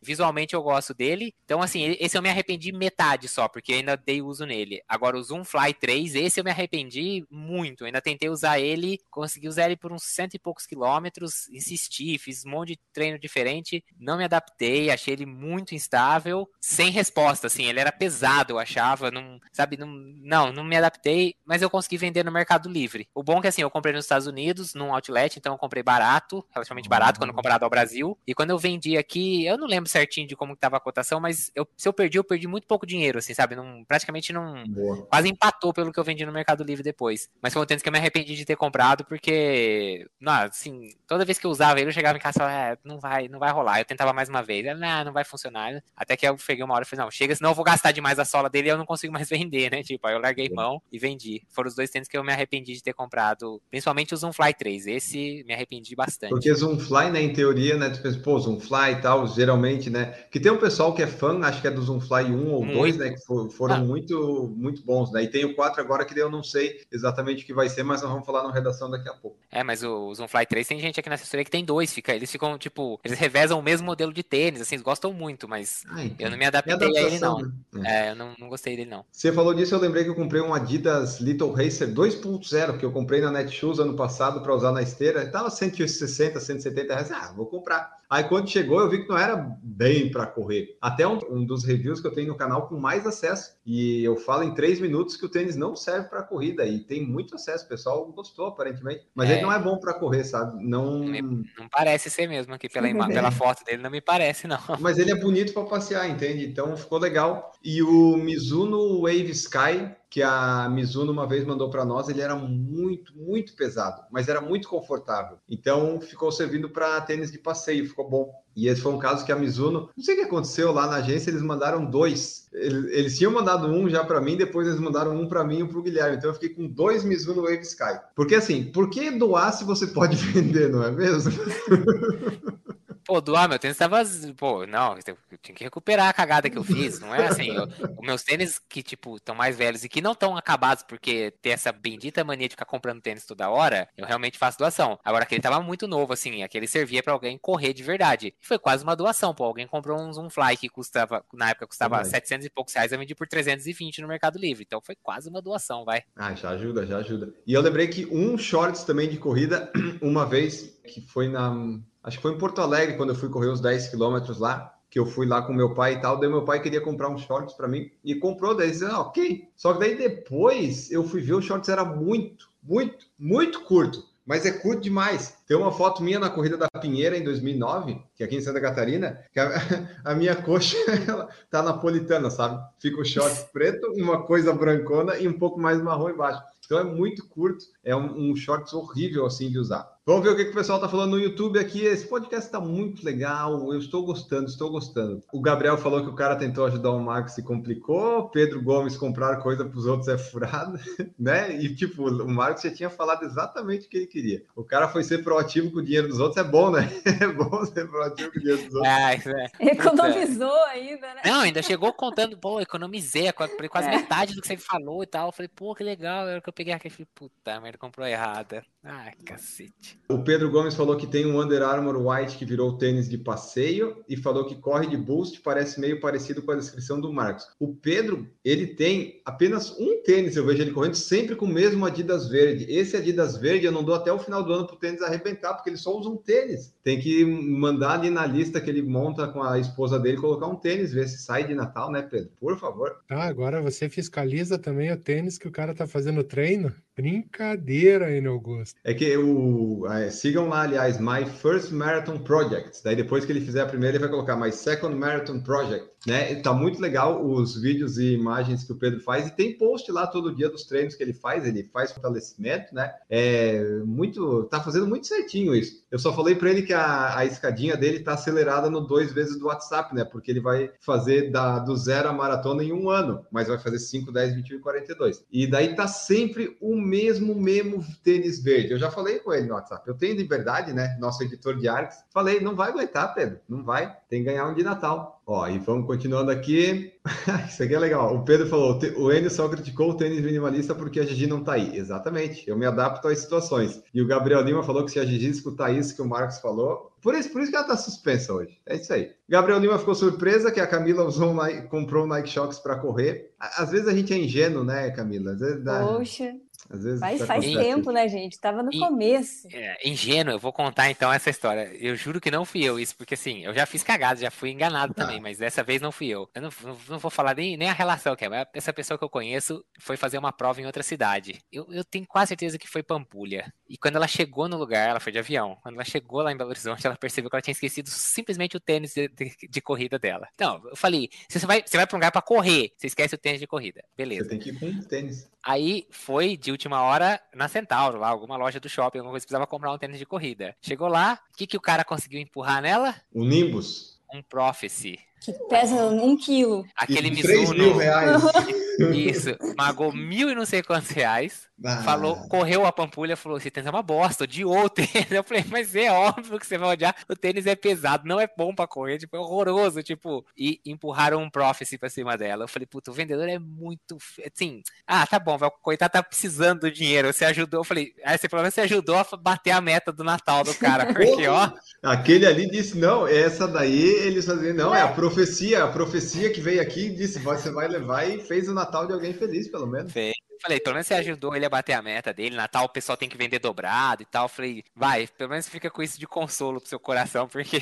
Visualmente eu gosto dele. Então, assim, esse eu me arrependi metade só, porque ainda dei uso nele. Agora, o Zoom Fly 3, esse eu me arrependi muito. Eu ainda tentei usar ele, consegui usar ele por uns cento e poucos quilômetros, insisti, fiz um monte de treino diferente, não me adaptei, achei ele muito instável, sem resposta, assim, ele era pesado, eu achava, não, sabe, não, não, não me adaptei, mas eu consegui vender no Mercado Livre. O bom é que, assim, eu comprei nos Estados Unidos, num outlet, então eu comprei barato, relativamente barato, quando comparado ao Brasil. E quando eu vendi aqui, que eu não lembro certinho de como estava a cotação, mas eu, se eu perdi, eu perdi muito pouco dinheiro, assim, sabe? Não, praticamente não. Boa. Quase empatou pelo que eu vendi no Mercado Livre depois. Mas foi um tênis que eu me arrependi de ter comprado, porque, não, assim, toda vez que eu usava ele, eu chegava em casa e falava, é, não vai, não vai rolar. Eu tentava mais uma vez, não, não vai funcionar. Até que eu cheguei uma hora e falei, não, chega, senão eu vou gastar demais a sola dele e eu não consigo mais *laughs* vender, né? Tipo, aí eu larguei mão e vendi. Foram os dois tênis que eu me arrependi de ter comprado, principalmente o Zoomfly 3. Esse me arrependi bastante. Porque Zoomfly, né, em teoria, né, tu pensa, pô, Zoomfly e tal, geralmente, né, que tem um pessoal que é fã, acho que é do Zoomfly 1 ou 2, né, que for, foram ah. muito, muito bons, né, e tem o 4 agora que eu não sei exatamente o que vai ser, mas nós vamos falar na redação daqui a pouco. É, mas o Zoomfly 3 tem gente aqui na assessoria que tem dois, fica, eles ficam, tipo, eles revezam o mesmo modelo de tênis, assim, eles gostam muito, mas ah, então. eu não me adaptei a ele, não. Né? É, eu não, não gostei dele, não. Você falou disso, eu lembrei que eu comprei um Adidas Little Racer 2.0, que eu comprei na Netshoes ano passado para usar na esteira, estava 160, 170 reais, ah, vou comprar. Aí quando chegou, eu vi que não era bem para correr. Até um, um, dos reviews que eu tenho no canal com mais acesso. E eu falo em três minutos que o tênis não serve para corrida. E tem muito acesso. O pessoal gostou, aparentemente. Mas é. ele não é bom para correr, sabe? Não... não parece ser mesmo aqui pela, ima... pela *laughs* foto dele, não me parece, não. *laughs* Mas ele é bonito para passear, entende? Então ficou legal. E o Mizuno Wave Sky que a Mizuno uma vez mandou para nós, ele era muito, muito pesado, mas era muito confortável. Então ficou servindo para tênis de passeio, ficou bom. E esse foi um caso que a Mizuno, não sei o que aconteceu lá na agência, eles mandaram dois. Eles, tinham mandado um já para mim, depois eles mandaram um para mim e um para o Guilherme. Então eu fiquei com dois Mizuno Wave Sky. Porque assim, por que doar se você pode *laughs* vender, não é mesmo? *laughs* Pô, doar meu tênis tava. Pô, não, eu tinha que recuperar a cagada que eu fiz. Não é assim. Eu, os meus tênis que, tipo, estão mais velhos e que não estão acabados porque tem essa bendita mania de ficar comprando tênis toda hora, eu realmente faço doação. Agora, aquele tava muito novo, assim, aquele servia para alguém correr de verdade. E foi quase uma doação, pô. Alguém comprou um Zoomfly que custava, na época custava Sim, 700 e poucos reais, eu vendi por 320 no Mercado Livre. Então foi quase uma doação, vai. Ah, já ajuda, já ajuda. E eu lembrei que um shorts também de corrida, *clears throat* uma vez, que foi na acho que foi em Porto Alegre, quando eu fui correr os 10 quilômetros lá, que eu fui lá com meu pai e tal, daí meu pai queria comprar uns shorts para mim e comprou, daí disse, ah, ok. Só que daí depois eu fui ver, os shorts era muito, muito, muito curto, mas é curto demais. Tem uma foto minha na corrida da Pinheira em 2009, que é aqui em Santa Catarina, que a, *laughs* a minha coxa *laughs* ela tá napolitana, sabe? Fica o short preto, uma coisa brancona e um pouco mais marrom embaixo. Então é muito curto, é um, um shorts horrível assim de usar. Vamos ver o que, que o pessoal está falando no YouTube aqui. Esse podcast está muito legal. Eu estou gostando, estou gostando. O Gabriel falou que o cara tentou ajudar o Marcos e complicou. Pedro Gomes comprar coisa para os outros é furado, *laughs* né? E tipo, o Marcos já tinha falado exatamente o que ele queria. O cara foi ser proativo com o dinheiro dos outros, é bom, né? *laughs* É bom ser proativo com o dinheiro dos outros. É, é. Economizou ainda, né? Não, ainda chegou contando, pô, economizei quase é. metade do que você falou e tal. Eu falei, pô, que legal. Era que eu peguei aqui e falei, puta merda, comprou errada. Ai, cacete. O Pedro Gomes falou que tem um Under Armour White que virou tênis de passeio e falou que corre de boost, parece meio parecido com a descrição do Marcos. O Pedro, ele tem apenas um tênis, eu vejo ele correndo sempre com o mesmo Adidas verde. Esse Adidas verde eu não dou até o final do ano para o tênis arrebentar, porque ele só usa um tênis. Tem que mandar ali na lista que ele monta com a esposa dele colocar um tênis, ver se sai de Natal, né, Pedro? Por favor. Ah, agora você fiscaliza também o tênis que o cara tá fazendo treino? Brincadeira, hein, Augusto. É que o. É, sigam lá, aliás, My First Marathon Project. Daí depois que ele fizer a primeira, ele vai colocar My Second Marathon Project. Né? Tá muito legal os vídeos e imagens que o Pedro faz. E tem post lá todo dia dos treinos que ele faz. Ele faz fortalecimento, né? É muito. Tá fazendo muito certinho isso. Eu só falei para ele que a, a escadinha dele tá acelerada no dois vezes do WhatsApp, né? Porque ele vai fazer da, do zero a maratona em um ano, mas vai fazer 5, 10, 21 e 42. E daí tá sempre o mesmo, mesmo tênis verde. Eu já falei com ele no WhatsApp. Eu tenho liberdade, né? Nosso editor de artes. Falei, não vai aguentar, Pedro. Não vai. Tem que ganhar um de Natal. Ó, e vamos continuando aqui. *laughs* Isso aqui é legal. O Pedro falou: o Enio só criticou o tênis minimalista porque a Gigi não tá aí. Exatamente. Eu me adapto às situações. E o Gabriel Lima falou que se a Gigi escutar isso que o Marcos falou, por isso, por isso que ela tá suspensa hoje. É isso aí. Gabriel Lima ficou surpresa que a Camila usou um comprou um Nike Shox para correr. Às vezes a gente é ingênuo, né, Camila? Às vezes dá... Poxa. Às vezes faz, faz tempo, né, gente? Tava no e, começo. É, ingênuo, eu vou contar então essa história. Eu juro que não fui eu isso, porque assim, eu já fiz cagada, já fui enganado ah. também, mas dessa vez não fui eu. Eu não, não, não, vou falar nem, nem a relação que é, mas essa pessoa que eu conheço foi fazer uma prova em outra cidade. Eu, eu tenho quase certeza que foi Pampulha. E quando ela chegou no lugar, ela foi de avião. Quando ela chegou lá em Belo Horizonte, ela percebeu que ela tinha esquecido simplesmente o tênis de, de, de corrida dela. Então, eu falei: você vai, você vai pra um lugar pra correr, você esquece o tênis de corrida. Beleza. Você tem que ir com tênis. Aí foi de última hora na Centauro, lá, alguma loja do shopping, alguma coisa, precisava comprar um tênis de corrida. Chegou lá, o que, que o cara conseguiu empurrar nela? O Nimbus. Um Prophecy. Que pesa um quilo. Aquele Mizuno. mil reais. *laughs* Isso, pagou mil e não sei quantos reais. Ah. Falou, correu a pampulha, falou: esse tênis é uma bosta, odiou o *laughs* tênis. Eu falei, mas é óbvio que você vai odiar. O tênis é pesado, não é bom pra correr, tipo, é horroroso. Tipo, e empurraram um Prophecy pra cima dela. Eu falei, puta, o vendedor é muito. Assim, ah, tá bom, o coitado tá precisando do dinheiro. Você ajudou. Eu falei, aí você falou, você ajudou a bater a meta do Natal do cara. *laughs* Porque, ó. Aquele ali disse: não, essa daí eles faziam, não, é a profecia, a profecia que veio aqui disse: você vai levar e fez o Natal de alguém feliz, pelo menos. Fez. Falei, pelo menos você ajudou ele a bater a meta dele. Natal o pessoal tem que vender dobrado e tal. Falei, vai, pelo menos fica com isso de consolo pro seu coração, *laughs* porque.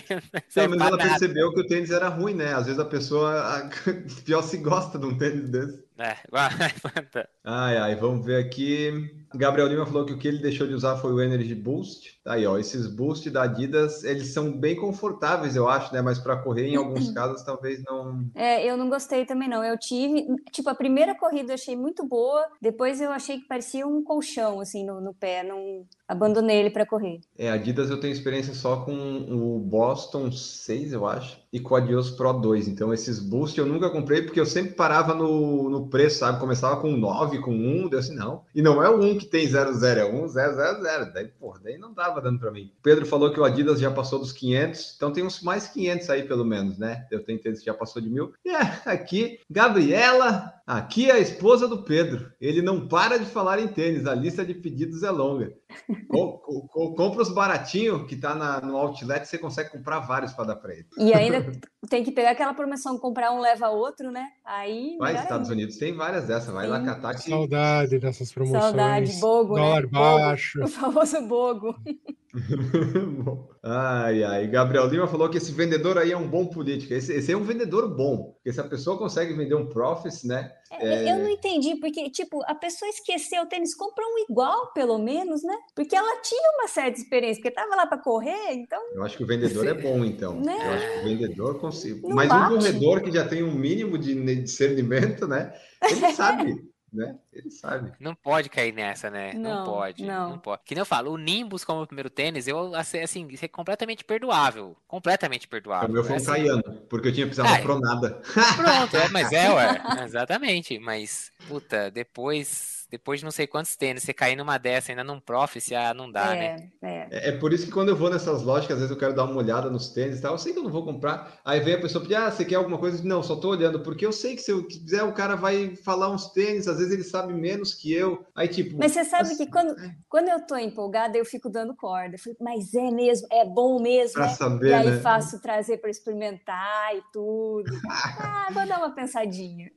Pelo menos ela nada. percebeu que o tênis era ruim, né? Às vezes a pessoa *laughs* pior se gosta de um tênis desse. É, *laughs* ai, ai, vamos ver aqui. Gabriel Lima falou que o que ele deixou de usar foi o Energy Boost. Aí, ó, esses Boost da Adidas, eles são bem confortáveis, eu acho, né? Mas para correr, em alguns *clears throat* casos, talvez não. É, eu não gostei também, não. Eu tive, tipo, a primeira corrida eu achei muito boa, depois eu achei que parecia um colchão, assim, no, no pé. Não abandonei ele para correr. É, Adidas eu tenho experiência só com o Boston 6, eu acho, e com a Adios Pro 2. Então, esses Boost eu nunca comprei porque eu sempre parava no, no preço, sabe? Começava com 9, com 1, deu assim, não. E não é o 1 que tem 00, é 1, 000. Daí, porra, daí não tava dando para mim. Pedro falou que o Adidas já passou dos 500, então tem uns mais 500 aí pelo menos, né? Eu tenho que já passou de mil. E é, aqui, Gabriela, aqui é a esposa do Pedro. Ele não para de falar em tênis, a lista de pedidos é longa. Com, com, compra os baratinhos que tá na, no outlet, você consegue comprar vários para dar para ele. E ainda tem que pegar aquela promoção, comprar um leva outro, né? Aí. Vai, Estados Unidos tem várias dessas, vai Sim. lá catar que. Saudade dessas promoções. Saudade, bogo. Né? Dólar né? baixo. o famoso bogo. *laughs* ai, ai. Gabriel Lima falou que esse vendedor aí é um bom político. Esse, esse é um vendedor bom, porque se a pessoa consegue vender um Profits, né? É... Eu não entendi, porque, tipo, a pessoa esqueceu o tênis, compra um igual, pelo menos, né? Porque ela tinha uma certa experiência, porque tava lá para correr, então. Eu acho que o vendedor é bom, então. Né? Eu acho que o vendedor consegue. Mas bate. um corredor que já tem um mínimo de discernimento, né? Ele sabe né? Ele sabe. Não pode cair nessa, né? Não, não pode. Não. não. pode. Que nem eu falo, o Nimbus como o primeiro tênis, eu assim, isso é completamente perdoável. Completamente perdoável. O meu foi um Caiano, porque eu tinha precisado ah, pro nada. Pronto, é, mas é, ué. *laughs* Exatamente. Mas, puta, depois depois de não sei quantos tênis, você cair numa dessa ainda num prof, ah, não dá, é, né? É. é. é. por isso que quando eu vou nessas lojas, que às vezes eu quero dar uma olhada nos tênis e tal, eu sei que eu não vou comprar. Aí vem a pessoa pedir, ah, você quer alguma coisa? Não, só tô olhando, porque eu sei que se eu quiser, o cara vai falar uns tênis, às vezes ele sabe menos que eu. Aí, tipo. Mas você sabe assim, que quando, é. quando eu tô empolgada, eu fico dando corda. Eu mas é mesmo, é bom mesmo. Pra né? saber, e aí né? faço trazer para experimentar e tudo. *laughs* ah, vou dar uma pensadinha.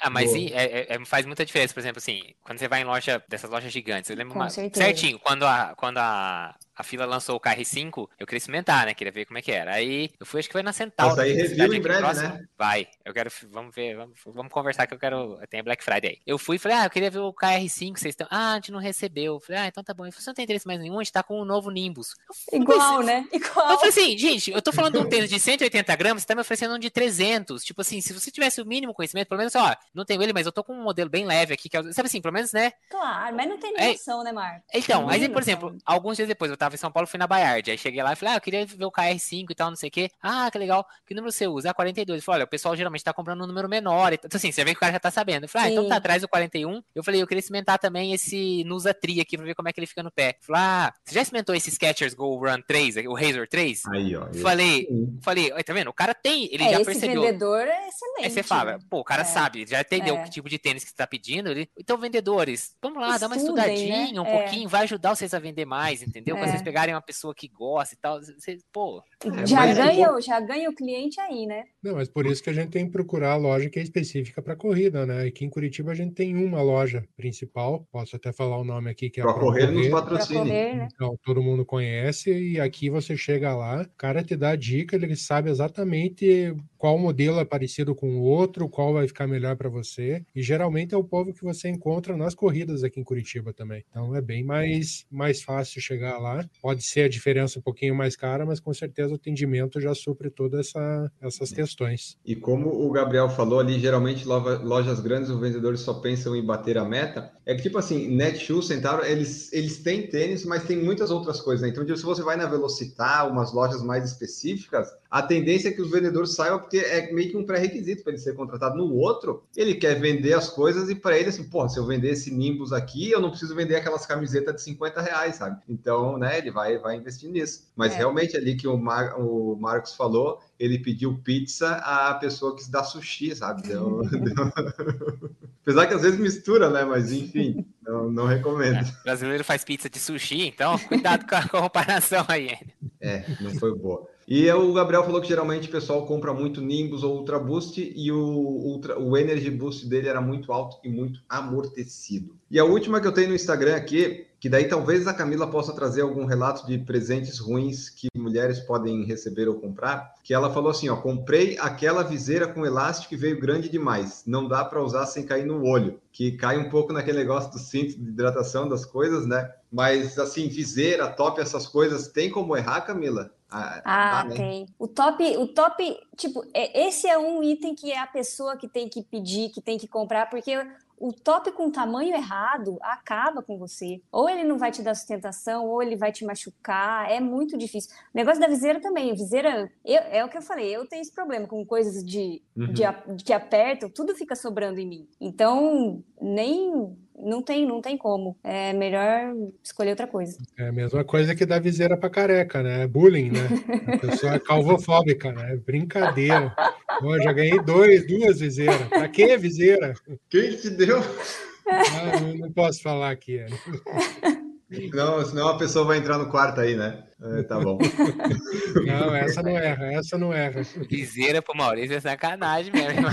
ah, mas sim, é, é, faz muita diferença, por exemplo, assim, quando você vai em loja dessas lojas gigantes. Eu lembro uma, certinho, quando a, quando a, a fila lançou o KR5, eu queria experimentar, né? Queria ver como é que era. Aí eu fui, acho que foi na Centauro. Mas aí review em breve, próximo. né? Vai. Eu quero, vamos ver, vamos, vamos conversar que eu quero, tem Black Friday aí. Eu fui e falei, ah, eu queria ver o KR5, vocês estão, ah, a gente não recebeu. Eu falei, ah, então tá bom. Eu falei, você não tem interesse mais nenhum, a gente tá com um novo Nimbus. Igual, né? Igual. Eu falei assim, gente, eu tô falando de um tênis de 180 gramas, você tá me oferecendo um de 300. Tipo assim, se você tivesse o mínimo conhecimento, pelo menos, ó, não tenho ele, mas eu tô com um modelo bem leve aqui, que é, sabe assim, pelo menos, né? Claro, mas não tem noção, é, né, Marco? Então, aí, por exemplo, alguns dias depois, eu tava em São Paulo, fui na Baia Aí cheguei lá e falei, ah, eu queria ver o KR5 e tal, não sei o quê. Ah, que legal. Que número você usa? Ah, 42. Eu falei, olha, o pessoal geralmente tá comprando um número menor. Então, assim, você vê que o cara já tá sabendo. Eu falei, ah, então tá atrás do 41. Eu falei, eu queria experimentar também esse Nusa Tri aqui pra ver como é que ele fica no pé. Eu falei, ah, você já experimentou esse Skechers Go Run 3, o Razor 3? Aí, ó. Falei, falei, tá vendo? O cara tem, ele é, já esse percebeu. Esse vendedor é excelente. Aí você fala, pô, o cara é. sabe, já entendeu é. que tipo de tênis que você tá pedindo. Ele... Então, vendedores, vamos lá, Estudem, dá uma estudadinha, né? um é. pouquinho, vai ajudar vocês a vender mais, entendeu? Com essa vocês pegarem uma pessoa que gosta e tal, vocês, pô. É, já, ganha, já ganha o cliente aí, né? Não, mas por isso que a gente tem que procurar a loja que é específica para corrida, né? Aqui em Curitiba a gente tem uma loja principal, posso até falar o nome aqui, que é a Pro Correr nos patrocina. Né? Então, todo mundo conhece e aqui você chega lá, o cara te dá a dica, ele sabe exatamente qual modelo é parecido com o outro, qual vai ficar melhor para você. E geralmente é o povo que você encontra nas corridas aqui em Curitiba também. Então é bem mais, mais fácil chegar lá. Pode ser a diferença um pouquinho mais cara, mas com certeza o atendimento já supre todas essa, essas questões. E como o Gabriel falou ali, geralmente lojas grandes, os vendedores só pensam em bater a meta. É que tipo assim, Netshoes, Centauro, eles, eles têm tênis, mas tem muitas outras coisas. Né? Então, se você vai na Velocitar, umas lojas mais específicas, a tendência é que os vendedores saiam porque é meio que um pré-requisito para ele ser contratado. No outro, ele quer vender as coisas e para ele, assim, pô, se eu vender esse Nimbus aqui, eu não preciso vender aquelas camisetas de 50 reais, sabe? Então, né, ele vai, vai investir nisso. Mas é. realmente ali que o, Mar, o Marcos falou, ele pediu pizza à pessoa que se dá sushi, sabe? Deu, *laughs* deu... Apesar que às vezes mistura, né? Mas enfim, não, não recomendo. É, o brasileiro faz pizza de sushi, então cuidado com a *laughs* comparação aí. É, não foi boa. E o Gabriel falou que geralmente o pessoal compra muito Nimbus ou Ultra Boost e o, Ultra, o Energy Boost dele era muito alto e muito amortecido. E a última que eu tenho no Instagram aqui, que daí talvez a Camila possa trazer algum relato de presentes ruins que mulheres podem receber ou comprar, que ela falou assim, ó, comprei aquela viseira com elástico e veio grande demais, não dá para usar sem cair no olho, que cai um pouco naquele negócio do cinto de hidratação das coisas, né? Mas assim, viseira, top, essas coisas, tem como errar, Camila? Ah, ah tem. O top, o top, tipo, é, esse é um item que é a pessoa que tem que pedir, que tem que comprar, porque o top com tamanho errado acaba com você. Ou ele não vai te dar sustentação, ou ele vai te machucar. É muito difícil. O negócio da viseira também. Viseira, eu, é o que eu falei, eu tenho esse problema com coisas de, uhum. de, de que apertam, tudo fica sobrando em mim. Então, nem não tem, não tem como. É melhor escolher outra coisa. É a mesma coisa que dar viseira para careca, né? É bullying, né? A pessoa é calvofóbica, né? É brincadeira. Pô, já ganhei dois, duas viseiras. Pra que viseira? Quem te deu? Ah, não, não, posso falar aqui. É. Não, senão a pessoa vai entrar no quarto aí, né? É, tá bom. Não, essa não erra, essa não erra. Viseira pro Maurício é sacanagem mesmo.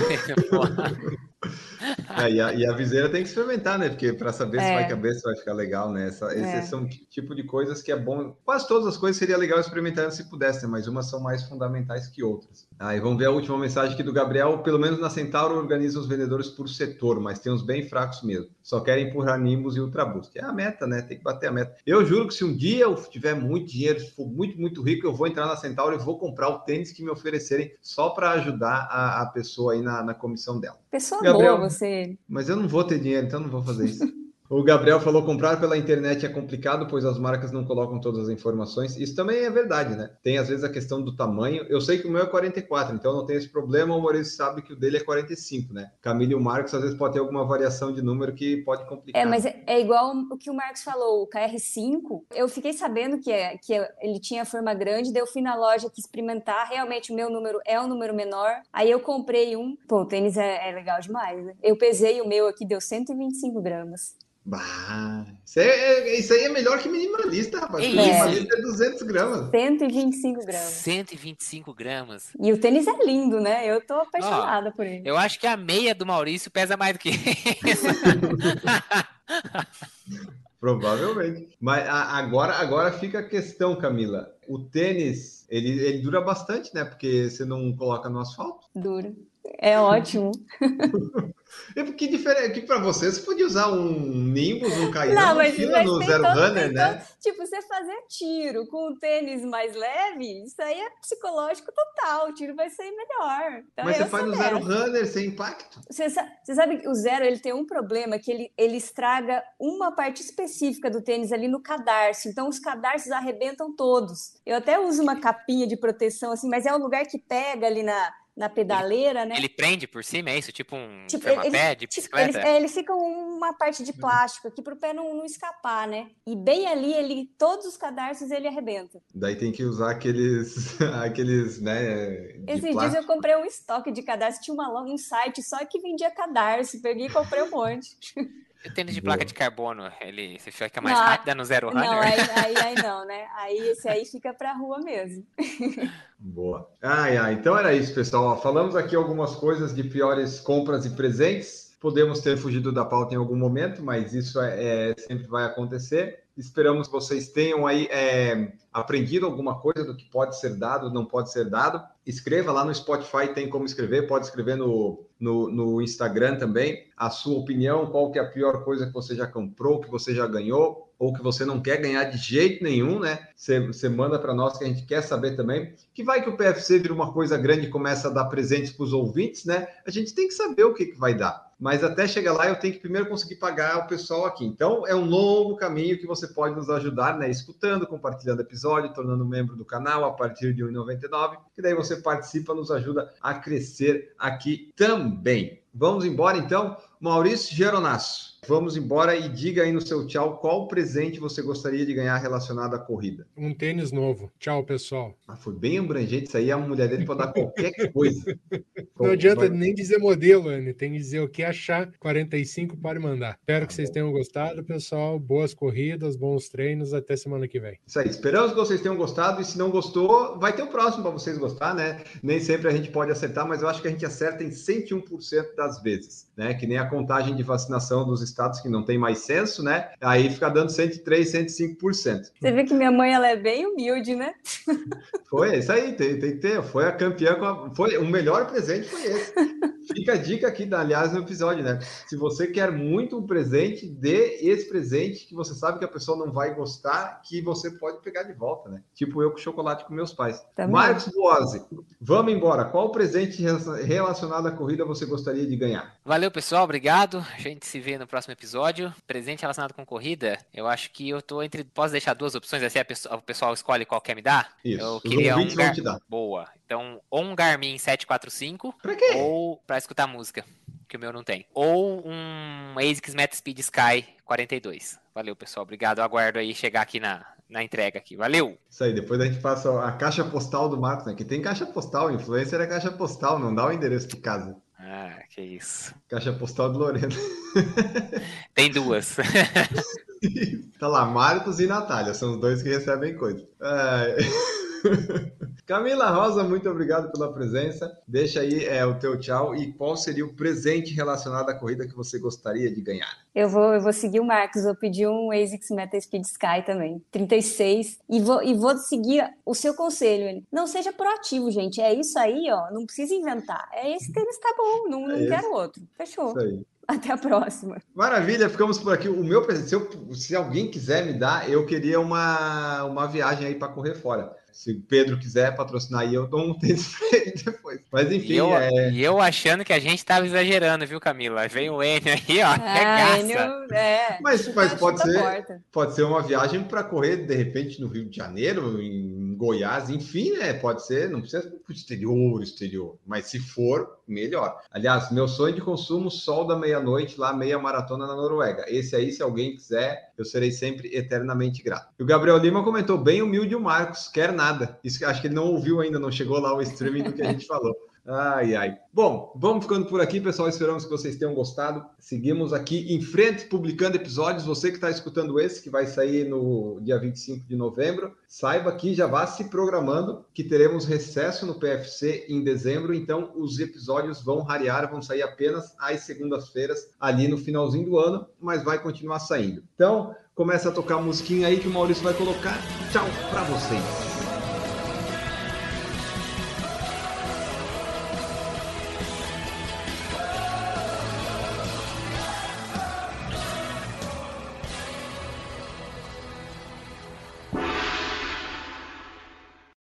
*laughs* É, e, a, e, a, viseira tem que experimentar, né? Porque para saber é. se vai caber, se vai ficar legal, né? Essa, é. Esses são tipo de coisas que é bom. Quase todas as coisas seria legal experimentar se pudesse, mas umas são mais fundamentais que outras. Aí ah, vamos ver a última mensagem aqui do Gabriel. Pelo menos na Centauro organiza os vendedores por setor, mas tem uns bem fracos mesmo. Só querem empurrar Nimbus e Ultraboost. É a meta, né? Tem que bater a meta. Eu juro que se um dia eu tiver muito dinheiro, se for muito, muito rico, eu vou entrar na Centauro e vou comprar o tênis que me oferecerem só para ajudar a, a, pessoa aí na, na comissão dela. Pessoa Gabriel, boa você. Mas eu não vou ter dinheiro, então não vou fazer isso. *laughs* O Gabriel falou comprar pela internet é complicado, pois as marcas não colocam todas as informações. Isso também é verdade, né? Tem às vezes a questão do tamanho. Eu sei que o meu é 44, então não tem esse problema. O Maurício sabe que o dele é 45, né? Camila e o Marcos às vezes pode ter alguma variação de número que pode complicar. É, mas é, é igual o que o Marcos falou, o KR5. Eu fiquei sabendo que, é, que ele tinha forma grande, daí eu fui na loja que experimentar. Realmente o meu número é um número menor. Aí eu comprei um. Pô, o tênis é, é legal demais, né? Eu pesei o meu aqui, deu 125 gramas. Bah, isso, é, isso aí é melhor que minimalista, rapaz. É minimalista é 200 gramas. 125 gramas. 125 gramas. E o tênis é lindo, né? Eu tô apaixonada por ele. Eu acho que a meia do Maurício pesa mais do que isso. *laughs* *laughs* Provavelmente. Mas agora, agora fica a questão, Camila. O tênis, ele, ele dura bastante, né? Porque você não coloca no asfalto. Dura. É ótimo. *laughs* E que diferente, que para você, você podia usar um Nimbus, um Cairão, não, mas, fila mas no Zero todo, Runner, né? tipo, você fazer tiro com um tênis mais leve, isso aí é psicológico total, o tiro vai ser melhor. Então, mas você faz no Zero Runner sem impacto? Você, você sabe que o Zero, ele tem um problema, que ele, ele estraga uma parte específica do tênis ali no cadarço, então os cadarços arrebentam todos. Eu até uso uma capinha de proteção, assim, mas é o lugar que pega ali na na pedaleira, ele, né? Ele prende por cima, é isso? Tipo um tipo, pé de tipo, bicicleta? Ele, é, ele fica uma parte de plástico aqui para o pé não, não, escapar, né? E bem ali, ele todos os cadarços ele arrebenta. Daí tem que usar aqueles, *laughs* aqueles, né? Esses dias eu comprei um estoque de cadarço, tinha uma, um site só que vendia cadarço, peguei e comprei um monte. *laughs* E tênis de Boa. placa de carbono, ele você fica mais não, rápida no Zero Runner? Não, aí, *laughs* aí, aí não, né? Aí esse aí fica pra rua mesmo. Boa. Ai, ai, então era isso, pessoal. Falamos aqui algumas coisas de piores compras e presentes. Podemos ter fugido da pauta em algum momento, mas isso é, é sempre vai acontecer. Esperamos que vocês tenham aí é, aprendido alguma coisa do que pode ser dado, não pode ser dado. Escreva lá no Spotify, tem como escrever, pode escrever no, no, no Instagram também a sua opinião, qual que é a pior coisa que você já comprou, que você já ganhou, ou que você não quer ganhar de jeito nenhum, né? Você, manda para nós que a gente quer saber também. Que vai que o PFC vira uma coisa grande e começa a dar presentes para os ouvintes, né? A gente tem que saber o que, que vai dar. Mas até chegar lá, eu tenho que primeiro conseguir pagar o pessoal aqui. Então, é um longo caminho que você pode nos ajudar, né? Escutando, compartilhando episódio, tornando membro do canal a partir de R$ 1,99. Que daí você participa, nos ajuda a crescer aqui também. Vamos embora, então. Maurício Geronasso. Vamos embora e diga aí no seu tchau qual presente você gostaria de ganhar relacionado à corrida. Um tênis novo. Tchau, pessoal. Ah, foi bem abrangente isso aí. A mulher dele pode dar qualquer *laughs* coisa. Não adianta nem dizer modelo, Anne. Tem que dizer o que achar. 45 pode mandar. Espero tá que vocês tenham gostado, pessoal. Boas corridas, bons treinos. Até semana que vem. Isso aí. Esperamos que vocês tenham gostado. E se não gostou, vai ter o próximo para vocês gostar, né? Nem sempre a gente pode acertar, mas eu acho que a gente acerta em 101% das vezes, né? Que nem a contagem de vacinação dos estados que não tem mais censo, né? Aí fica dando 103, 105%. Você vê que minha mãe ela é bem humilde, né? Foi, isso aí, tem, tem que ter. Foi a campeã, a, foi o melhor presente foi esse. *laughs* Fica a dica aqui, aliás, no episódio, né? Se você quer muito um presente, dê esse presente que você sabe que a pessoa não vai gostar, que você pode pegar de volta, né? Tipo eu com chocolate com meus pais. Também. Marcos Boazzi, vamos embora. Qual presente relacionado à corrida você gostaria de ganhar? Valeu, pessoal. Obrigado. A gente se vê no próximo episódio. Presente relacionado com corrida, eu acho que eu tô entre. Posso deixar duas opções, assim a pessoa, o pessoal escolhe qual quer me dar? Isso. Eu queria um. Gar... Boa. Então, ou um Garmin 745. Pra quê? Ou pra escutar música, que o meu não tem. Ou um ASICS Metaspeed Sky 42. Valeu, pessoal. Obrigado. Eu aguardo aí chegar aqui na, na entrega aqui. Valeu! Isso aí, depois a gente passa a caixa postal do Marcos, né? Que tem caixa postal, influencer é caixa postal, não dá o endereço de casa. Ah, que isso. Caixa postal do Lorena. *laughs* Tem duas. *laughs* tá lá, Marcos e Natália, são os dois que recebem coisa. É... *laughs* Camila Rosa, muito obrigado pela presença. Deixa aí é, o teu tchau e qual seria o presente relacionado à corrida que você gostaria de ganhar? Eu vou, eu vou seguir o Marcos, vou pedir um ASICS Meta Speed Sky também, 36, e vou, e vou seguir o seu conselho. Não seja proativo, gente. É isso aí, ó. Não precisa inventar. É esse tênis tá bom, não, não é quero outro. Fechou. Isso aí. Até a próxima. Maravilha, ficamos por aqui. O meu presente, se, eu, se alguém quiser me dar, eu queria uma, uma viagem aí para correr fora se o Pedro quiser patrocinar aí, eu dou um *laughs* tênis pra ele depois. Mas enfim. E eu, é... e eu achando que a gente tava exagerando, viu, Camila? Vem o Enio aí, ó. Ah, Enio, é, mas mas pode ser, pode ser uma viagem para correr, de repente, no Rio de Janeiro, em Goiás, enfim, né? Pode ser, não precisa para exterior, exterior, mas se for, melhor. Aliás, meu sonho de consumo, sol da meia-noite, lá, meia maratona na Noruega. Esse aí, se alguém quiser, eu serei sempre eternamente grato. E o Gabriel Lima comentou, bem humilde o Marcos, quer nada. Isso acho que ele não ouviu ainda, não chegou lá o streaming do que a gente *laughs* falou. Ai, ai. Bom, vamos ficando por aqui, pessoal. Esperamos que vocês tenham gostado. Seguimos aqui em frente, publicando episódios. Você que está escutando esse, que vai sair no dia 25 de novembro, saiba que já vá se programando que teremos recesso no PFC em dezembro. Então, os episódios vão rarear, vão sair apenas às segundas-feiras, ali no finalzinho do ano, mas vai continuar saindo. Então, começa a tocar a musiquinha aí que o Maurício vai colocar. Tchau para vocês.